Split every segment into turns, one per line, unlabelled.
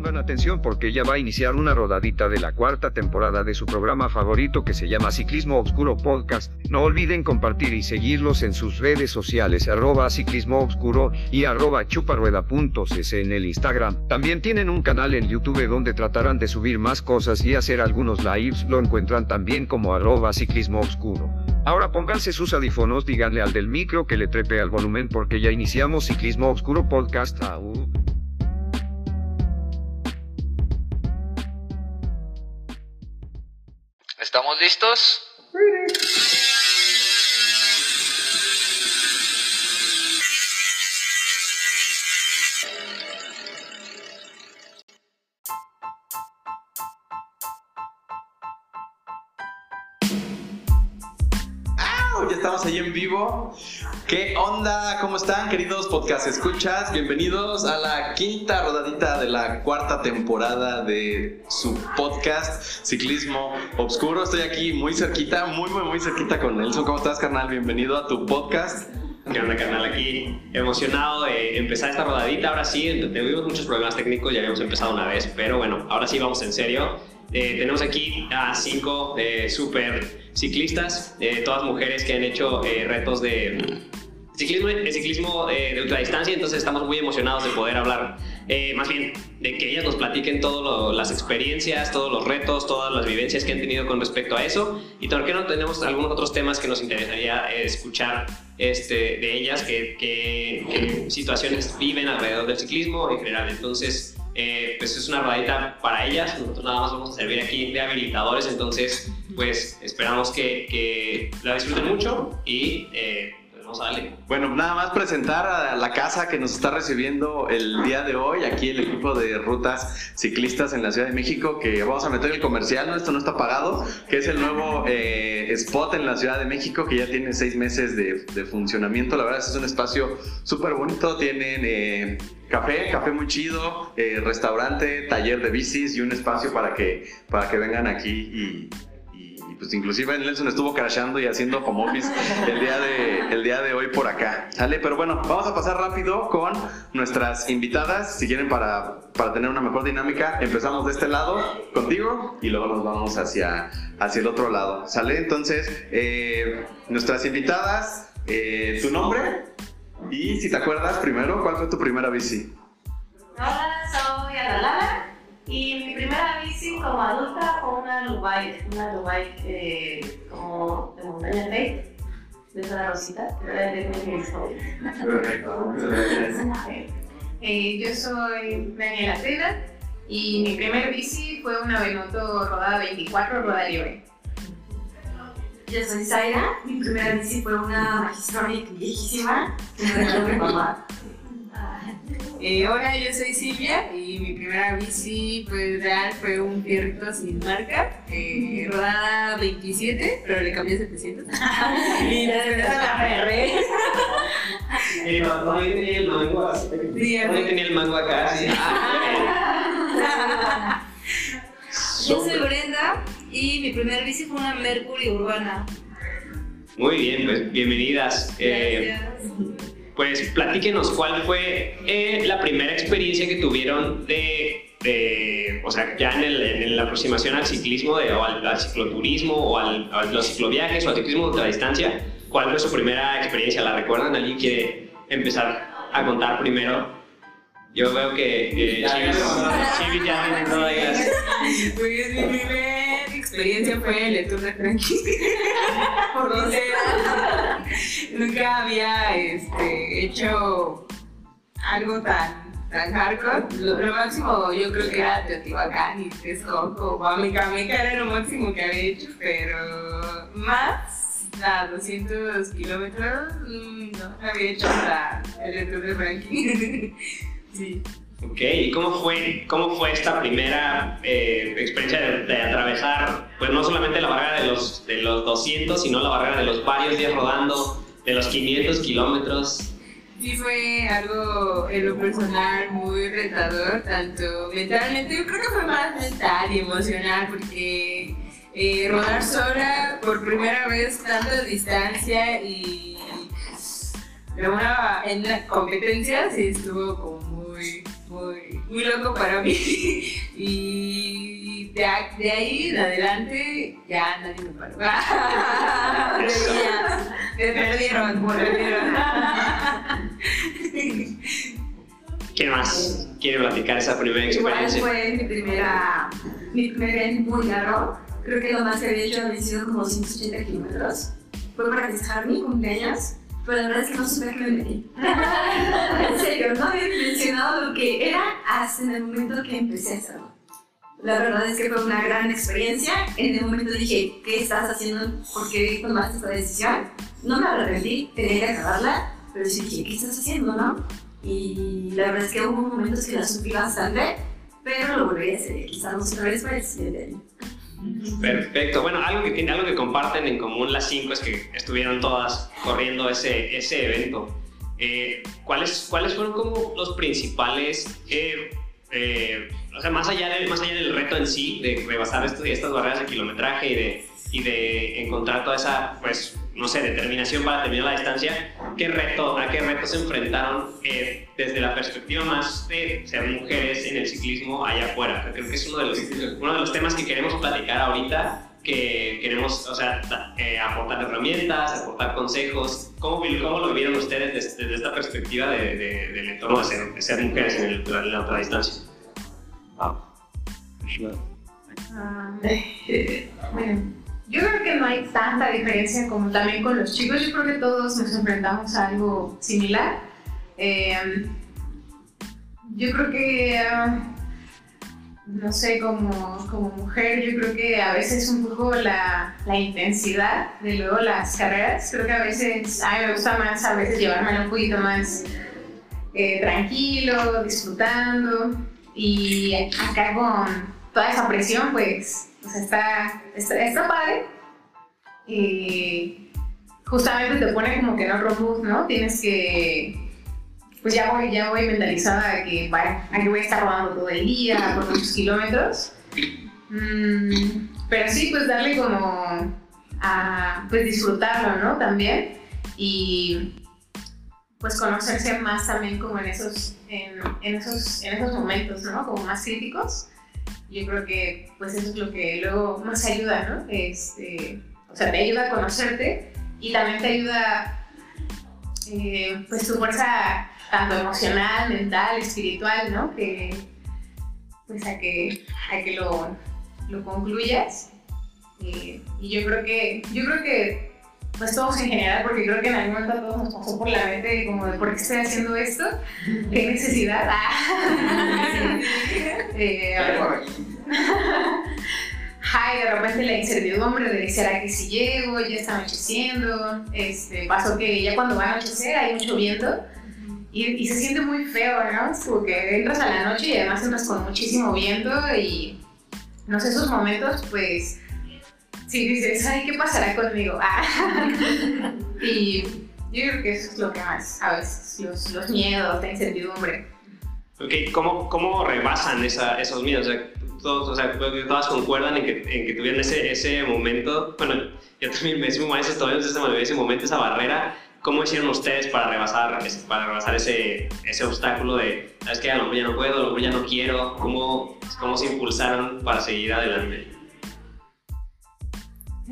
Pongan atención porque ya va a iniciar una rodadita de la cuarta temporada de su programa favorito que se llama Ciclismo Obscuro Podcast. No olviden compartir y seguirlos en sus redes sociales arroba ciclismo y arroba chuparrueda.cc en el Instagram. También tienen un canal en YouTube donde tratarán de subir más cosas y hacer algunos lives. Lo encuentran también como arroba ciclismo obscuro. Ahora pónganse sus audífonos, díganle al del micro que le trepe al volumen porque ya iniciamos Ciclismo Obscuro Podcast. Au.
¿Estamos listos?
Ahí en vivo. ¿Qué onda? ¿Cómo están, queridos podcast escuchas? Bienvenidos a la quinta rodadita de la cuarta temporada de su podcast Ciclismo Obscuro. Estoy aquí muy cerquita, muy, muy, muy cerquita con Nelson. ¿Cómo estás, carnal? Bienvenido a tu podcast.
¿Qué onda, carnal? Aquí emocionado de empezar esta rodadita. Ahora sí, tuvimos muchos problemas técnicos, ya habíamos empezado una vez, pero bueno, ahora sí vamos en serio. Eh, tenemos aquí a cinco eh, super ciclistas, eh, todas mujeres que han hecho eh, retos de ciclismo, de ciclismo eh, de ultradistancia, entonces estamos muy emocionados de poder hablar, eh, más bien, de que ellas nos platiquen todas las experiencias, todos los retos, todas las vivencias que han tenido con respecto a eso. Y por qué no tenemos algunos otros temas que nos interesaría eh, escuchar este, de ellas, que, que- que situaciones viven alrededor del ciclismo en general. Entonces, eh, pues es una rodadita para ellas, nosotros nada más vamos a servir aquí de habilitadores, entonces pues esperamos que, que la disfruten mucho y eh, pues a darle.
Bueno, nada más presentar a la casa que nos está recibiendo el día de hoy, aquí el equipo de rutas ciclistas en la Ciudad de México, que vamos a meter el comercial, esto no está pagado, que es el nuevo eh, spot en la Ciudad de México, que ya tiene seis meses de, funcionamiento, la verdad es que es un espacio súper bonito, tienen... eh, Café, café muy chido, eh, restaurante, taller de bicis y un espacio para que, para que vengan aquí y, pues inclusive Nelson estuvo crashando y haciendo home el día de, el día de hoy por acá. ¿Sale? Pero bueno, vamos a pasar rápido con nuestras invitadas. Si quieren para, para tener una mejor dinámica, empezamos de este lado contigo y luego nos vamos hacia, hacia el otro lado. ¿Sale? Entonces, eh, nuestras invitadas, eh, ¿tu nombre? Y si te acuerdas primero, ¿cuál fue tu primera bici?
Hola, soy Ana y mi primera bici como adulta fue una Lubike, una Lubike eh, como de montaña fake, de esa rosita, era de mis.
Eh, yo soy Daniela Tela y mi primer bici fue una Benoto rodada 24, rodada libre.
Yo soy Zaira, mi primera bici fue una Magistronic viejísima que me regaló mi mamá.
Eh, hola, yo soy Silvia y mi primera bici pues real fue un fierrito sin marca, eh, rodada 27, pero le cambié 700. y la ferré.
Eh, no, no, yo tenía el mango así.
Sí,
yo tenía el mango acá
Yo soy Brenda y mi primer bici fue una Mercury urbana.
Muy bien, pues bienvenidas. Eh,
Gracias.
Pues platíquenos cuál fue eh, la primera experiencia que tuvieron de, de, o sea, ya en, el- en la aproximación al ciclismo de- o al, al cicloturismo o al, a los cicloviajes o al ciclismo de ultradistancia. ¿Cuál fue su primera experiencia? ¿La recuerdan? ¿Alguien quiere empezar a contar primero? Yo veo que Chivis Chivis ya las...
Pues mi primera experiencia fue el Tour de Frankie. Por sincera, nunca había este, hecho algo tan, tan hardcore. Lo, máximo yo creo que era Teotihuacán y Texcoco. Guamicameca era lo máximo que había hecho, pero más a 200 kilómetros mm, no había hecho hasta el Tour de Frankie. sí.
Ok, ¿y cómo fue, cómo fue esta primera eh, experiencia de, de atravesar, pues no solamente la barrera de los, de los 200, sino la barrera de los varios días rodando, de los 500 kilómetros?
Sí fue algo en lo personal muy retador, tanto mentalmente, yo creo que fue más mental y emocional, porque eh, rodar sola por primera vez tanta distancia y de una, en la competencia sí estuvo como muy, muy, muy loco para mí. Y de, de ahí en adelante ya nadie me paró. Pero ya, me perdieron, me perdieron.
¿Quién más quiere platicar esa primera
Igual
experiencia?
fue mi primera, mi primer muy largo. Creo que lo más que había hecho había sido como 180 kilómetros. Fue para festejar mi cumpleaños, pero la verdad es que no supe a qué me metí. en serio, no había mencionado lo que era hasta en el momento que empecé a hacerlo. La verdad es que fue una gran experiencia. En el momento dije, ¿qué estás haciendo? ¿Por qué tomaste esta decisión? No me arrepentí, tenía que acabarla, pero sí dije, ¿qué estás haciendo, no? Y la verdad es que hubo momentos que la sufrí bastante, pero lo volví a hacer. Quizás otra vez para el siguiente año.
Perfecto. Bueno, algo que algo que comparten en común las cinco es que estuvieron todas corriendo ese, ese evento. Eh, ¿cuáles, ¿Cuáles fueron como los principales, eh, eh, o sea, más allá, del, más allá del reto en sí, de rebasar estas barreras de kilometraje y de, y de encontrar toda esa, pues, no sé, determinación para terminar la distancia, ¿qué reto, ¿a qué retos se enfrentaron eh, desde la perspectiva más de ser mujeres en el ciclismo allá afuera? Creo que es uno de los, uno de los temas que queremos platicar ahorita, que queremos, o sea, eh, aportar herramientas, aportar consejos. ¿Cómo, cómo lo vieron ustedes desde, desde esta perspectiva de, de- del entorno de ser, de ser mujeres en, el, en la ultradistancia?
Ah, bueno, yo creo que no hay tanta diferencia como también con los chicos. Yo creo que todos nos enfrentamos a algo similar. Eh, yo creo que, ah, no sé, como, mujer, yo creo que a veces un poco la, la intensidad de luego las carreras, creo que a veces, a mí me gusta más a veces llevármelo un poquito más eh, tranquilo, disfrutando. Y acá con toda esa presión, pues, sea, está, está, padre. Y justamente te pone como que en otro mood, ¿no? Tienes que, pues ya voy, ya voy mentalizada de que, vaya, aquí voy a estar rodando todo el día, por muchos kilómetros. Mm, pero sí, pues darle como a, pues disfrutarlo, ¿no? También. Y pues conocerse más también como en esos, en esos, en esos momentos, ¿no? Como más críticos. Yo creo que pues eso es lo que luego más ayuda, ¿no? Este, o sea, te ayuda a conocerte y también te ayuda eh, pues tu fuerza tanto emocional, mental, espiritual, ¿no? Que pues a que, a que lo, lo concluyas. Eh, y yo creo que, yo creo que pues todos en general, porque creo que en algún momento a todos nos pasó por la mente como de por qué estoy haciendo esto, qué necesidad. Ah. Eh, Ay, de repente la incertidumbre de será que si llego, ya está anocheciendo, este, pasó que ya cuando va a anochecer hay mucho viento. Y, y se siente muy feo, ¿no? Es como que entras a la noche y además entras con muchísimo viento y no sé, esos momentos pues sí dices, ay, ¿qué pasará conmigo? Ah. y yo creo que eso es lo que más, a veces, los, los miedos, la incertidumbre.
Ok, ¿cómo, cómo rebasan esa, esos miedos? O sea, todos, o sea, que todas concuerdan en que, en que tuvieron ese, ese momento. Bueno, yo también me muy maestro, todavía no sé ese momento, esa barrera. ¿Cómo hicieron ustedes para rebasar, ese- para rebasar ese, ese obstáculo de, sabes que a lo mejor ya no puedo, a lo mejor ya no quiero? ¿Cómo, cómo se impulsaron para seguir adelante?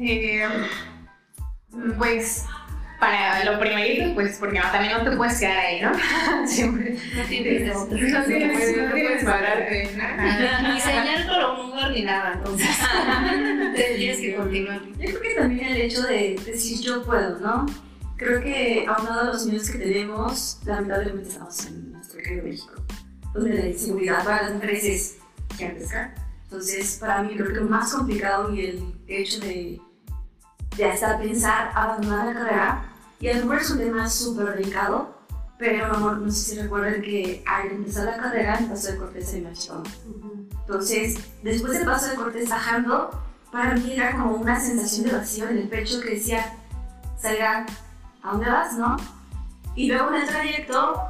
Eh, pues para lo primerito, pues porque no, también no te puedes quedar ahí, ¿no? Siempre.
No tienes de.
No tienes, no tienes
pararte.
Ni señal lugar ni nada, entonces tendrías que continuar. Yo creo que también el hecho de decir yo puedo, ¿no? Creo que aunado a los miedos que tenemos, lamentablemente estamos en nuestro querido México, donde la inseguridad para las mujeres es gigantesca. Entonces, para mí creo que lo más complicado y el hecho de, de hasta pensar abandonar la carrera, y lo mejor es un tema súper delicado, pero no sé si recuerdan que al empezar la carrera, el paso de Cortés se me achicó. Entonces, después del paso de Cortés bajando, para mí era como una sensación de vacío en el pecho que decía, Salga, ¿a dónde vas, no? Y luego en el trayecto,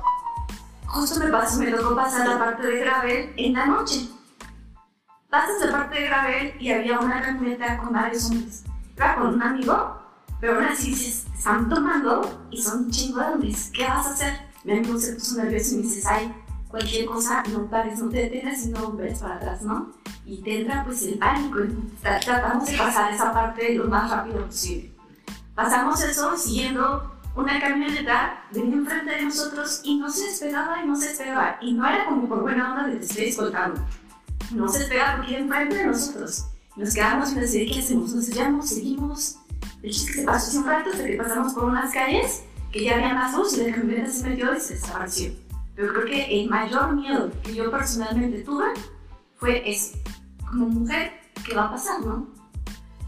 justo me, pasó, me tocó pasar la parte de gravel en la noche. Pasas la parte de gravel y había una camioneta con varios hombres. Con un amigo, pero aún así dices, están tomando y son chingo de hombres. ¿Qué vas a hacer? Mi amigo se puso nervioso y me dices, ay, cualquier cosa, no pares, no te detengas y no ves para atrás, ¿no? Y te entra pues el pánico, tratamos de pasar esa parte lo más rápido posible. Pasamos eso siguiendo una camioneta venía enfrente de nosotros y no se despegaba y no se despegaba. Y no era como por buena onda de te estoy escoltando. No se despegaba porque iba enfrente de nosotros. Nos quedamos y decir, ¿qué hacemos? Nos sellamos, seguimos. El chiste que se pasó un rato hasta que pasamos por unas calles que ya había más luz y la camioneta se metió y se desapareció. Pero creo que el mayor miedo que yo personalmente tuve fue eso. Como mujer, ¿qué va a pasar, no?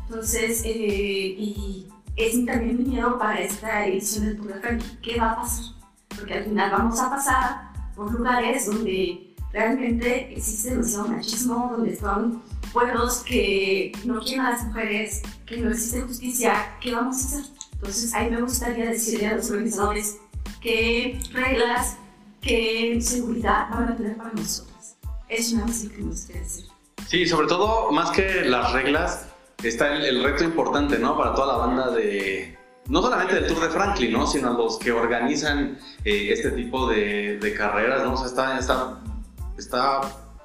Entonces, eh, y es también mi miedo para esta edición del Tour de. ¿Qué va a pasar? Porque al final vamos a pasar por lugares donde realmente existe demasiado machismo, donde están pueblos que no quieren a las mujeres, que no existe justicia. ¿Qué vamos a hacer? Entonces, ahí me gustaría decirle a los organizadores qué reglas, qué seguridad van a tener para nosotros. Es una cosa que me gustaría decir.
Sí, sobre todo, más que las reglas, está el, el reto importante, ¿no? Para toda la banda de, no solamente del Tour de Franklin, ¿no? Sino los que organizan eh, este tipo de, de carreras, ¿no? O sea, está, está, está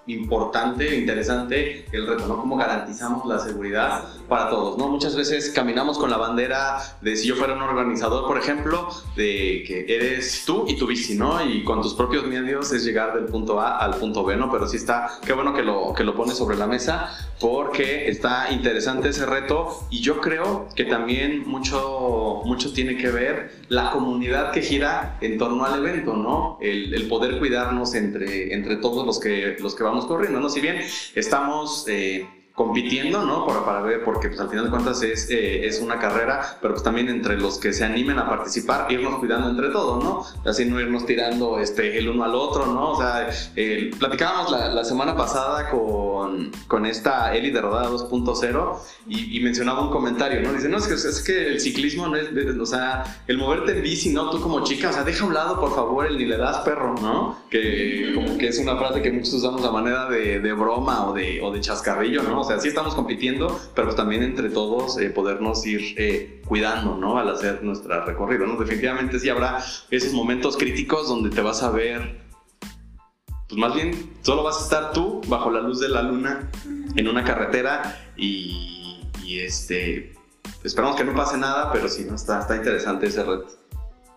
importante, interesante el reto, ¿no? Cómo garantizamos la seguridad para todos, ¿no? Muchas veces caminamos con la bandera de si yo fuera un organizador, por ejemplo, de que eres tú y tu bici, ¿no? Y con tus propios medios es llegar del punto A al punto B, ¿no? Pero sí está, qué bueno que lo, que lo pones sobre la mesa porque está interesante ese reto y yo creo que también mucho, mucho tiene que ver la comunidad que gira en torno al evento, ¿no? El, el poder cuidarnos entre, entre todos los que, los que vamos corriendo, ¿no? Si bien estamos... Eh, compitiendo, ¿no? Para, para ver, porque pues al final de cuentas es, eh, es una carrera, pero pues también entre los que se animen a participar, irnos cuidando entre todos, ¿no? Así no irnos tirando este, el uno al otro, ¿no? O sea, eh, platicábamos la, la, semana pasada con, con esta Eli de Rodada 2.0 y, y, mencionaba un comentario, ¿no? Dice, no, es que, es que el ciclismo no es, o sea, el moverte en bici, ¿no? Tú como chica, o sea, deja a un lado, por favor, el ni le das perro, ¿no? Que como que es una frase que muchos usamos a manera de, de broma o de, o de chascarrillo, ¿no? O sea, sí estamos compitiendo, pero pues también entre todos eh, podernos ir eh, cuidando, ¿no? Al hacer nuestra recorrido, ¿no? Definitivamente sí habrá esos momentos críticos donde te vas a ver, pues más bien solo vas a estar tú bajo la luz de la luna en una carretera y, y este, esperamos que no pase nada, pero sí, ¿no? Está, está interesante ese reto.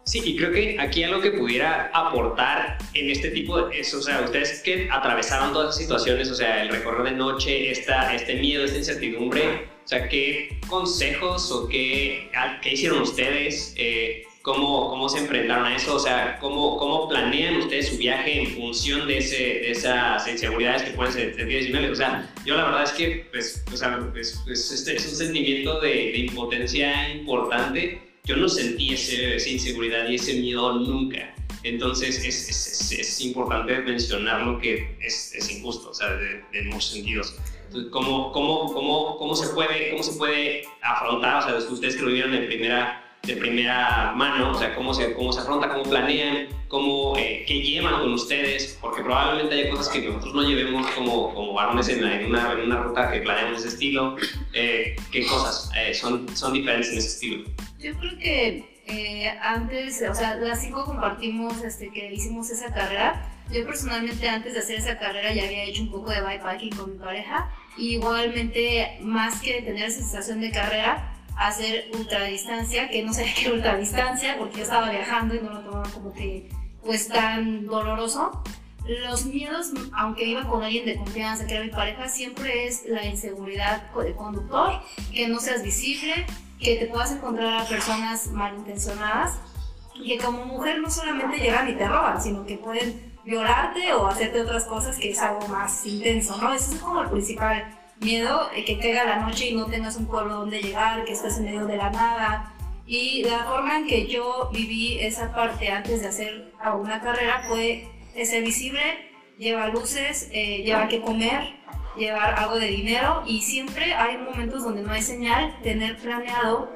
Sí, y creo que aquí algo que pudiera aportar en este tipo de eso, o sea, ustedes que atravesaron todas esas situaciones, o sea, el recorrer de noche, esta, este miedo, esta incertidumbre, o sea, ¿qué consejos o qué, qué hicieron ustedes? Eh, ¿cómo, ¿Cómo se enfrentaron a eso? O sea, ¿cómo, cómo planean ustedes su viaje en función de, ese, de esas inseguridades que pueden adicionales? O sea, yo la verdad es que, pues, o sea, es, es un sentimiento de, de impotencia importante yo no sentí ese, esa inseguridad y ese miedo nunca. Entonces es, es, es importante mencionarlo que es, injusto, o sea, de, muchos sentidos. Entonces, ¿cómo, cómo, cómo, cómo, se puede, ¿Cómo se puede afrontar? O sea, ustedes que lo vivieron de primera, de primera mano, o sea, ¿cómo se, cómo se afronta, cómo planean, cómo, eh, qué llevan con ustedes? Porque probablemente hay cosas que nosotros no llevemos como, como varones en, en, una, en una ruta que planeamos de ese estilo. Eh, ¿Qué cosas eh, son, son diferentes en ese estilo?
Yo creo que eh, antes, o sea, las cinco compartimos este, que hicimos esa carrera. Yo personalmente antes de hacer esa carrera ya había hecho un poco de bikepacking con mi pareja. Y igualmente, más que tener esa sensación de carrera, hacer ultradistancia, que no sé qué ultradistancia, porque yo estaba viajando y no lo tomaba como que pues tan doloroso. Los miedos, aunque iba con alguien de confianza, que era mi pareja, siempre es la inseguridad de conductor, que no seas visible, que te puedas encontrar a personas malintencionadas que como mujer no solamente llegan y te roban, sino que pueden violarte o hacerte otras cosas que es algo más intenso, ¿no? Ese es como el principal miedo, que caiga la noche y no tengas un pueblo donde llegar, que estés en medio de la nada. Y la forma en que yo viví esa parte antes de hacer una carrera fue ser visible, llevar luces, eh, llevar que comer, llevar algo de dinero y siempre hay momentos donde no hay señal, tener planeado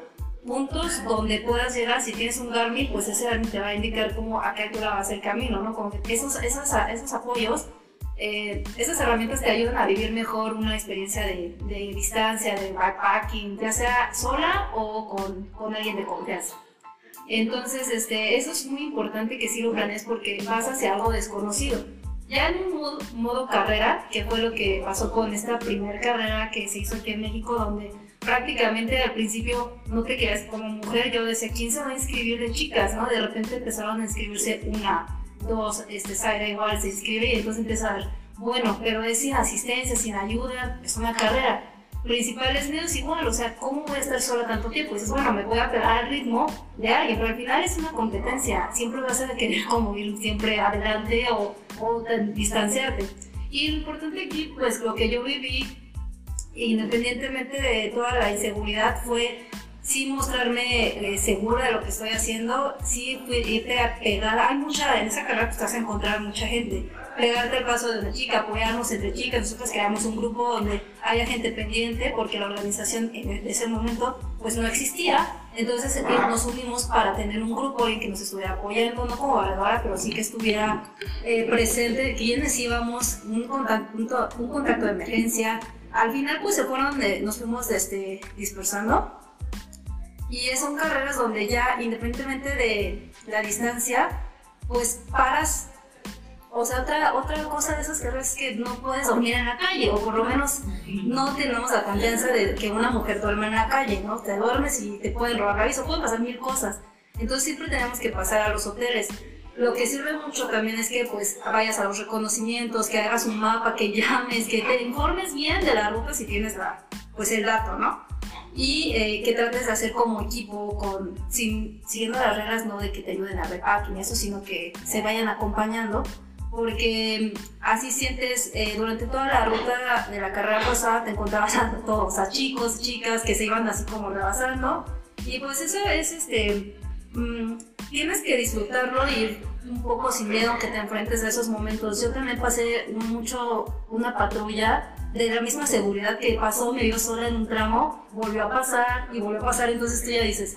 puntos donde puedas llegar, si tienes un Garmin, pues ese Garmin te va a indicar cómo a qué altura va a ser el camino, ¿no? Como esos, esos, esos apoyos, eh, esas herramientas te ayudan a vivir mejor una experiencia de, de distancia, de backpacking, ya sea sola o con, con alguien de confianza. Entonces, este, eso es muy importante que sí lo planees porque vas hacia algo desconocido. Ya en un modo, modo carrera, que fue lo que pasó con esta primera carrera que se hizo aquí en México, donde prácticamente al principio no te querías como mujer, yo decía, ¿quién se va a inscribir de chicas? ¿no? De repente empezaron a inscribirse una, dos, este, Zaira igual se inscribe y entonces empieza a ver, bueno, pero es sin asistencia, sin ayuda, es una carrera. Principales medios igual, o sea, ¿cómo voy a estar sola tanto tiempo? dices, bueno, me voy a pegar al ritmo de alguien, pero al final es una competencia, siempre vas a querer como ir siempre adelante o, o distanciarte. Y lo importante aquí, pues lo que yo viví, independientemente de toda la inseguridad, fue sí mostrarme eh, segura de lo que estoy haciendo, sí irte a pegar, hay mucha, en esa carrera pues te vas a encontrar mucha gente, pegarte el paso de una chica, apoyarnos entre chicas, nosotros creamos un grupo donde haya gente pendiente porque la organización en ese momento pues no existía, entonces eh, nos unimos para tener un grupo en que nos estuviera apoyando, no como valedora, pero sí que estuviera eh, presente, quienes íbamos, un contacto, un, contacto de emergencia, al final pues se fueron, nos fuimos este, dispersando y son carreras donde ya, independientemente de la distancia, pues paras. O sea, otra, otra cosa de esas carreras es que no puedes dormir en la calle, o por lo menos no tenemos la confianza de que una mujer duerma en la calle, ¿no? Te duermes y te pueden robar la visa, pueden pasar mil cosas. Entonces siempre tenemos que pasar a los hoteles. Lo que sirve mucho también es que pues vayas a los reconocimientos, que hagas un mapa, que llames, que te informes bien de la ruta si tienes la, pues el dato, ¿no? Y eh, que trates de hacer como equipo, con, sin, siguiendo las reglas no de que te ayuden a repacking eso, sino que se vayan acompañando, porque así sientes, eh, durante toda la ruta de la carrera pasada te encontrabas a todos, a chicos, chicas que se iban así como rebasando, y pues eso es, este, mm, tienes que disfrutarlo y un poco sin miedo que te enfrentes a esos momentos. Yo también pasé mucho una patrulla de la misma seguridad que pasó, me vio sola en un tramo, volvió a pasar y volvió a pasar, entonces tú ya dices,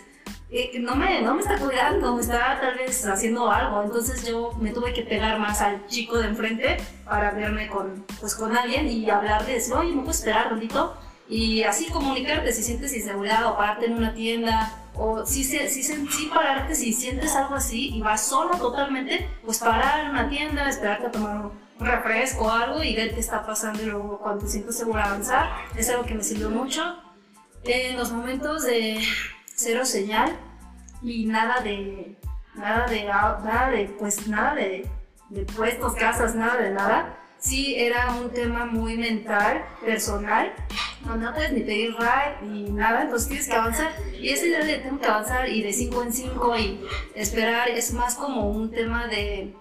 eh, no, me, no me está cuidando, me está tal vez haciendo algo, entonces yo me tuve que pegar más al chico de enfrente para verme con, pues, con alguien y hablar de decir, oye, ¿me puedo esperar ratito? Y así comunicarte si sientes inseguridad o pararte en una tienda o si, si, si pararte si sientes algo así y vas sola totalmente, pues parar en una tienda, esperarte a tomar refresco o algo y ver qué está pasando y luego cuando te sientes segura avanzar. Es algo que me sirvió mucho. En los momentos de cero señal y nada de, nada de, nada de, pues nada de puestos, casas, nada de nada. Sí, era un tema muy mental, personal, no puedes ni pedir ride ni nada, entonces tienes que avanzar. Y esa idea de tengo que avanzar y de 5 en 5 y esperar es más como un tema de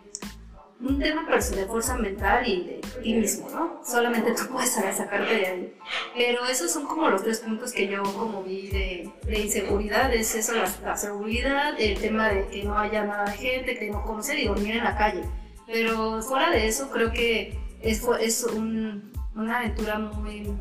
un tema de fuerza mental y de ti mismo, ¿no? Solamente tú puedes sacarte de ahí. Pero esos son como los tres puntos que yo como vi de, de inseguridad, es eso, la, seguridad, el tema de que no haya nada de gente, que no conocer y dormir en la calle. Pero fuera de eso creo que es, es una aventura muy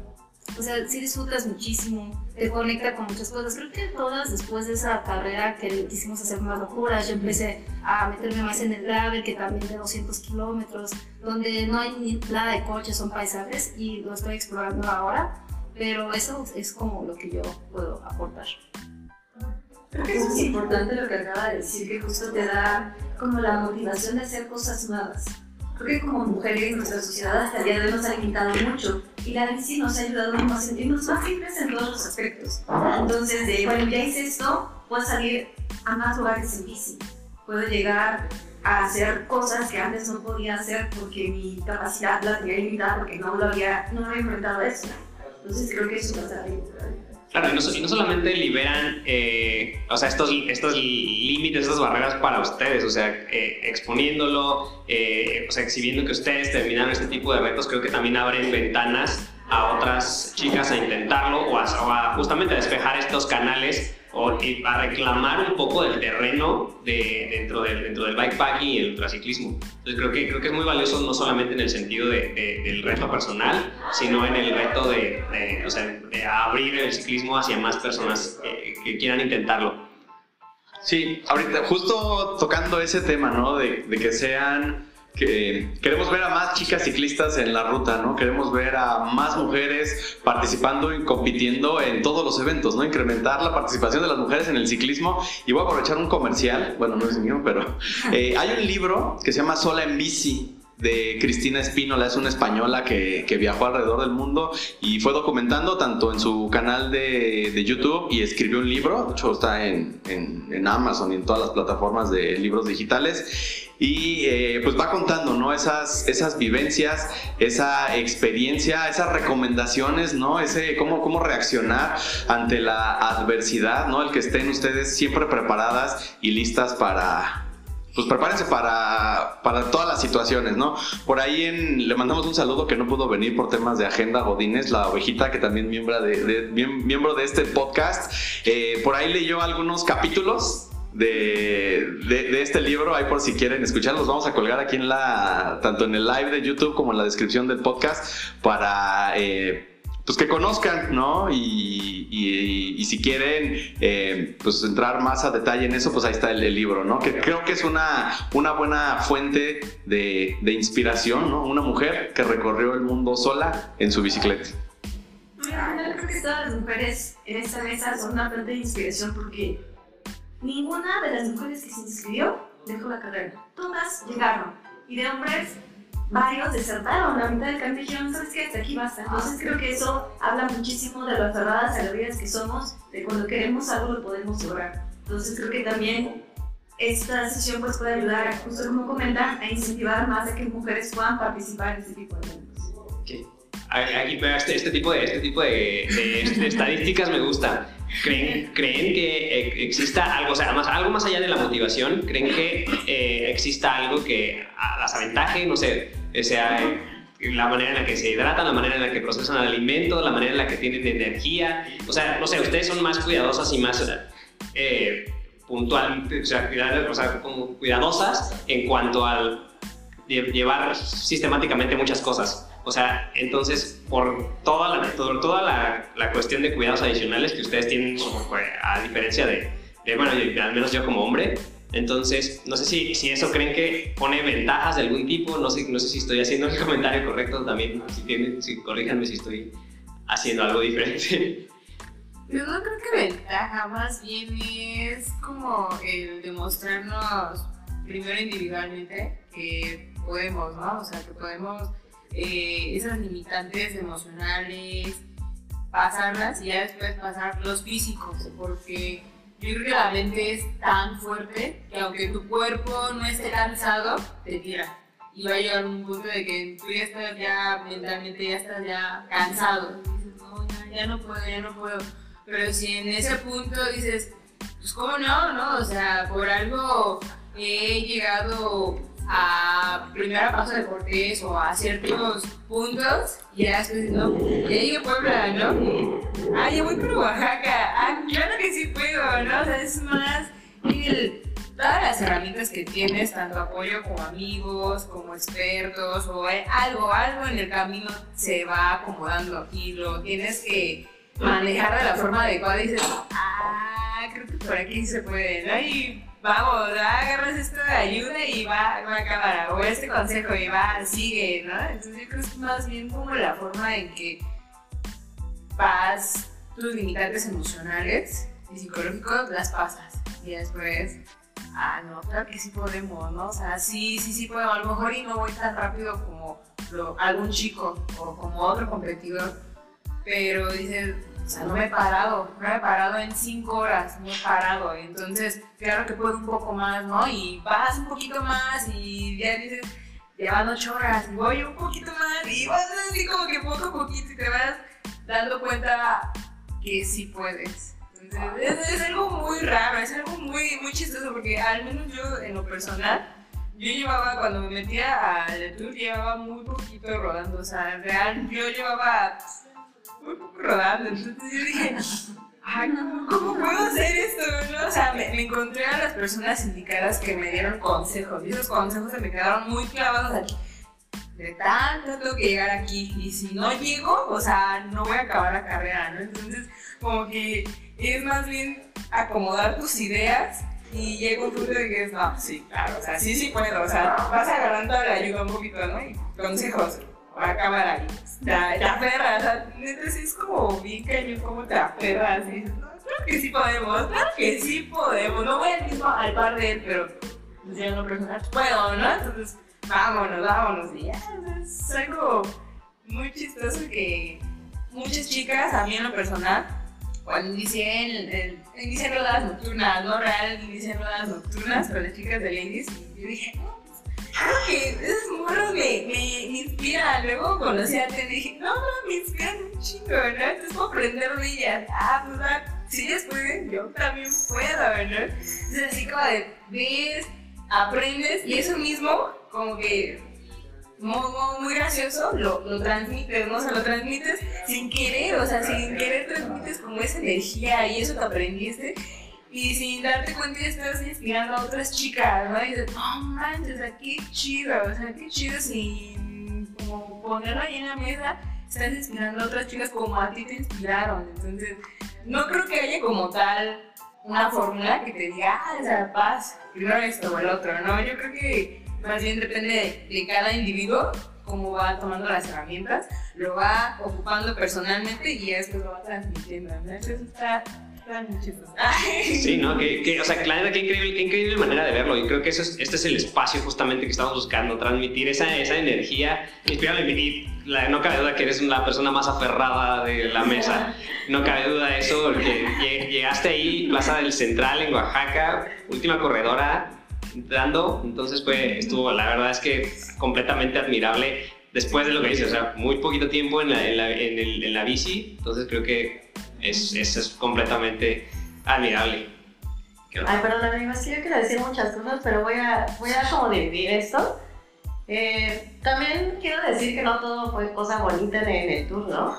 o sea, sí disfrutas muchísimo, te conecta con muchas cosas. Creo que todas después de esa carrera que quisimos hacer más locuras, yo empecé a meterme más en el gravel, que también de 200 kilómetros, donde no hay ni nada de coches, son paisajes y lo estoy explorando ahora. Pero eso es como lo que yo puedo aportar.
Creo que eso es importante lo que acaba de decir, que justo te da como la motivación de hacer cosas nuevas Creo que como mujeres nuestra sociedad hasta el día de hoy nos ha limitado mucho y la bici nos ha ayudado a sentirnos más libres en todos los aspectos. Entonces, de, bueno, ya hice esto, puedo salir a más lugares en bici, puedo llegar a hacer cosas que antes no podía hacer porque mi capacidad la tenía limitada porque no lo había, no había enfrentado a eso. Entonces creo que eso va a ser
Claro, y no, solamente liberan eh, o sea, estos, estos límites, estas barreras para ustedes, o sea, eh, exponiéndolo, eh, o sea, exhibiendo que ustedes terminaron este tipo de retos, creo que también abren ventanas a otras chicas a intentarlo o a, justamente a despejar estos canales o a reclamar un poco del terreno de, dentro, del, dentro del bikepacking y el ultraciclismo. Entonces creo que, creo que es muy valioso no solamente en el sentido de, del reto personal, sino en el reto de, o sea, de abrir el ciclismo hacia más personas que, quieran intentarlo.
Sí, ahorita justo tocando ese tema, ¿no? De, de que sean que queremos ver a más chicas ciclistas en la ruta, ¿no? Queremos ver a más mujeres participando y compitiendo en todos los eventos, ¿no? Incrementar la participación de las mujeres en el ciclismo. Y voy a aprovechar un comercial, bueno, no es mío, pero eh, hay un libro que se llama Sola en Bici de Cristina Espínola, es una española que, que, viajó alrededor del mundo y fue documentando tanto en su canal de, de YouTube y escribió un libro, de hecho está en, en, en, Amazon y en todas las plataformas de libros digitales y eh, pues va contando, ¿no? Esas, esas vivencias, esa experiencia, esas recomendaciones, ¿no? Ese cómo, cómo reaccionar ante la adversidad, ¿no? El que estén ustedes siempre preparadas y listas para, pues prepárense para, para, todas las situaciones, ¿no? Por ahí en, le mandamos un saludo que no pudo venir por temas de agenda, Godínez, la ovejita, que también miembro de, miembro de este podcast. Eh, por ahí leyó algunos capítulos de, de, este libro, ahí por si quieren escucharlos, vamos a colgar aquí en la, tanto en el live de YouTube como en la descripción del podcast para... Eh, pues que conozcan, ¿no? Y, y, si quieren, eh, pues entrar más a detalle en eso, pues ahí está el, el, libro, ¿no? Que creo que es una, una buena fuente de, de inspiración, ¿no? Una mujer que recorrió el mundo sola en su bicicleta.
Yo creo que todas las mujeres en esta mesa son una fuente de inspiración porque ninguna de las mujeres que se inscribió dejó la carrera. Todas llegaron. Y de hombres, varios desertaron. La mitad del camino dijeron, ¿sabes qué? Hasta aquí basta. Entonces creo que eso habla muchísimo de lo aferradas a las vidas que somos, de cuando queremos algo lo podemos lograr. Entonces creo que también esta sesión pues puede ayudar, justo como comentan, a incentivar más a que mujeres puedan participar en este tipo de eventos.
Okay. Aquí, este, este tipo, de, este tipo de, de, de estadísticas me gusta. ¿Creen, ¿Creen que exista algo, o sea, más, algo más allá de la motivación? ¿Creen que eh, exista algo que las aventaje? No sé, sea la manera en la que se hidratan, la manera en la que procesan el alimento, la manera en la que tienen energía. O sea, no sé, ustedes son más cuidadosas y más eh, puntual, o sea, cuidadosas en cuanto al llevar sistemáticamente muchas cosas. O sea, entonces, por toda la, toda la, la, cuestión de cuidados adicionales que ustedes tienen, a diferencia de, bueno, al menos yo como hombre, entonces, no sé si, si eso creen que pone ventajas de algún tipo, no sé, no sé si estoy haciendo el comentario correcto también, si, tienen, si si estoy haciendo algo diferente.
Yo no creo que ventaja, más bien es como el demostrarnos primero individualmente que podemos, ¿no? O sea, que podemos eh, esas limitantes emocionales, pasarlas y ya después pasar los físicos, porque yo creo que la mente es tan fuerte que aunque tu cuerpo no esté cansado, te tira. Y va a llegar un punto de que tú ya estás ya mentalmente, ya estás ya cansado. Dices, no, ya, ya no puedo, ya no puedo. Pero si en ese punto dices, pues cómo no, ¿no? O sea, por algo he llegado a primera paso de Cortés o a ciertos puntos y ya después, no, ya llegué a Puebla, ¿no? Ah, ya voy por Oaxaca, ah, claro que sí puedo, ¿no? O sea, es más el, todas las herramientas que tienes, tanto apoyo como amigos, como expertos o algo, algo en el camino se va acomodando y lo tienes que manejar de la forma adecuada y dices, ah, creo que por aquí se puede, ¿no? Y vamos, agarras esto de ayuda y va, va a cámara, o este consejo y va, sigue, ¿no? Entonces yo creo que es más bien como la forma en que vas tus limitantes emocionales y psicológicos, las pasas. Y después, ah, no, claro que sí podemos, ¿no? O sea, sí, sí, sí puedo. A lo mejor y no voy tan rápido como algún chico o como otro competidor, pero dices, o sea, no me he parado, no me he parado en cinco horas, no he parado. Entonces, claro que puedo un poco más, ¿no? Y vas un poquito más y ya dices, llevan ocho horas, y voy un poquito más y vas así como que poco a poquito y te vas dando cuenta que sí puedes. Entonces, es, algo muy raro, es algo muy, muy chistoso porque al menos yo en lo personal, yo llevaba, cuando me metía al tour, llevaba muy poquito rodando, o sea, en real, yo llevaba muy poco rodando. Entonces yo dije, ay, ¿cómo puedo hacer esto? O sea, me, me, encontré a las personas indicadas que me dieron consejos y esos consejos se me quedaron muy clavados aquí. De tanto tengo que llegar aquí y si no llego, o sea, no voy a acabar la carrera, ¿no? Entonces, como que es más bien acomodar tus ideas y llega un punto de que es, no, sí, claro, o sea, sí, sí puedo, o sea, vas agarrando la ayuda un poquito, ¿no? Y consejos va a acabar ahí. Te, te aferras, o sea, sí es como bien cañón cómo te aferras. Y dices, no, claro que sí podemos, claro que sí podemos. No voy al mismo al par de él, pero pues ya no personal puedo, ¿no? Entonces, vámonos, vámonos. Y ya, o es algo muy chistoso que muchas chicas, a mí en lo personal, cuando inicié, inicié rodadas nocturnas, no real, inicié rodadas nocturnas con las chicas del Indies, y yo dije, no, creo que esos morros me, me, inspiran. Luego conocí a Ted y dije, no, no, me inspiran un chingo, ¿no? Entonces puedo aprender de ellas. Ah, pues si ellas pueden, yo también puedo, ¿no? Entonces así como de, ves, aprendes y eso mismo como que muy, muy gracioso, lo, lo transmites, ¿no? O sea, lo transmites sin querer, o sea, sin querer transmites como esa energía y eso que aprendiste. Y sin darte cuenta ya estás inspirando a otras chicas, ¿no? Y dices, no manches, o sea, qué chido, o sea, qué chido sin como ponerlo ahí en la mesa, estás inspirando a otras chicas como a ti te inspiraron. Entonces, no creo que haya como tal una fórmula que te diga, ah, o sea, paz, primero esto o el otro, ¿no? Yo creo que más bien depende de, cada individuo cómo va tomando las herramientas, lo va ocupando personalmente y después lo va transmitiendo. ¿no? Eso está.
Sí, ¿no? Que, o sea, claro, qué increíble, qué increíble manera de verlo. Y creo que eso es, este es el espacio justamente que estamos buscando, transmitir esa, esa energía. Inspirarme, y la, no cabe duda que eres la persona más aferrada de la mesa. No cabe duda de eso, porque llegaste ahí, Plaza del Central, en Oaxaca, última corredora, dando, entonces fue, estuvo, la verdad es que completamente admirable después de lo que dice, o sea, muy poquito tiempo en la, en la, en el, en la bici, entonces creo que es, es, es completamente admirable.
Ay, perdón, amigos, es que yo quiero decir muchas cosas, pero voy a, voy a como dividir esto. Eh, también quiero decir que no todo fue cosa bonita en, en el tour, ¿no?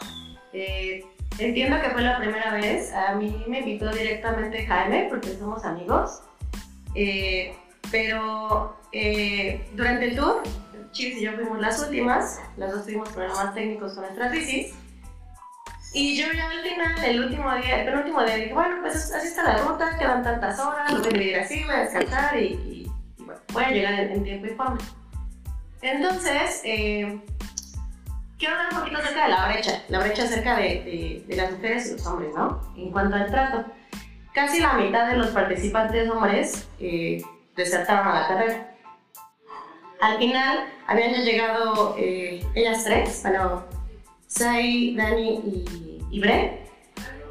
Eh, entiendo que fue la primera vez, a mí me invitó directamente Jaime, porque somos amigos. Eh, pero eh, durante el tour, Chips y yo fuimos las últimas, las dos tuvimos problemas técnicos con nuestras bicis. Y yo ya al final, el último día, el penúltimo día, dije, bueno, pues así está la ruta, quedan tantas horas, voy a dividir así, voy a descansar y, y, y bueno, voy a llegar en, en, tiempo y forma. Entonces, eh, quiero hablar un poquito acerca de la brecha, la brecha acerca de, de, de las mujeres y los hombres, ¿no? En cuanto al trato. Casi la mitad de los participantes hombres eh, desertaron a la carrera. Al final habían ya llegado eh, ellas tres, bueno, Sai, Dani y, y Bre,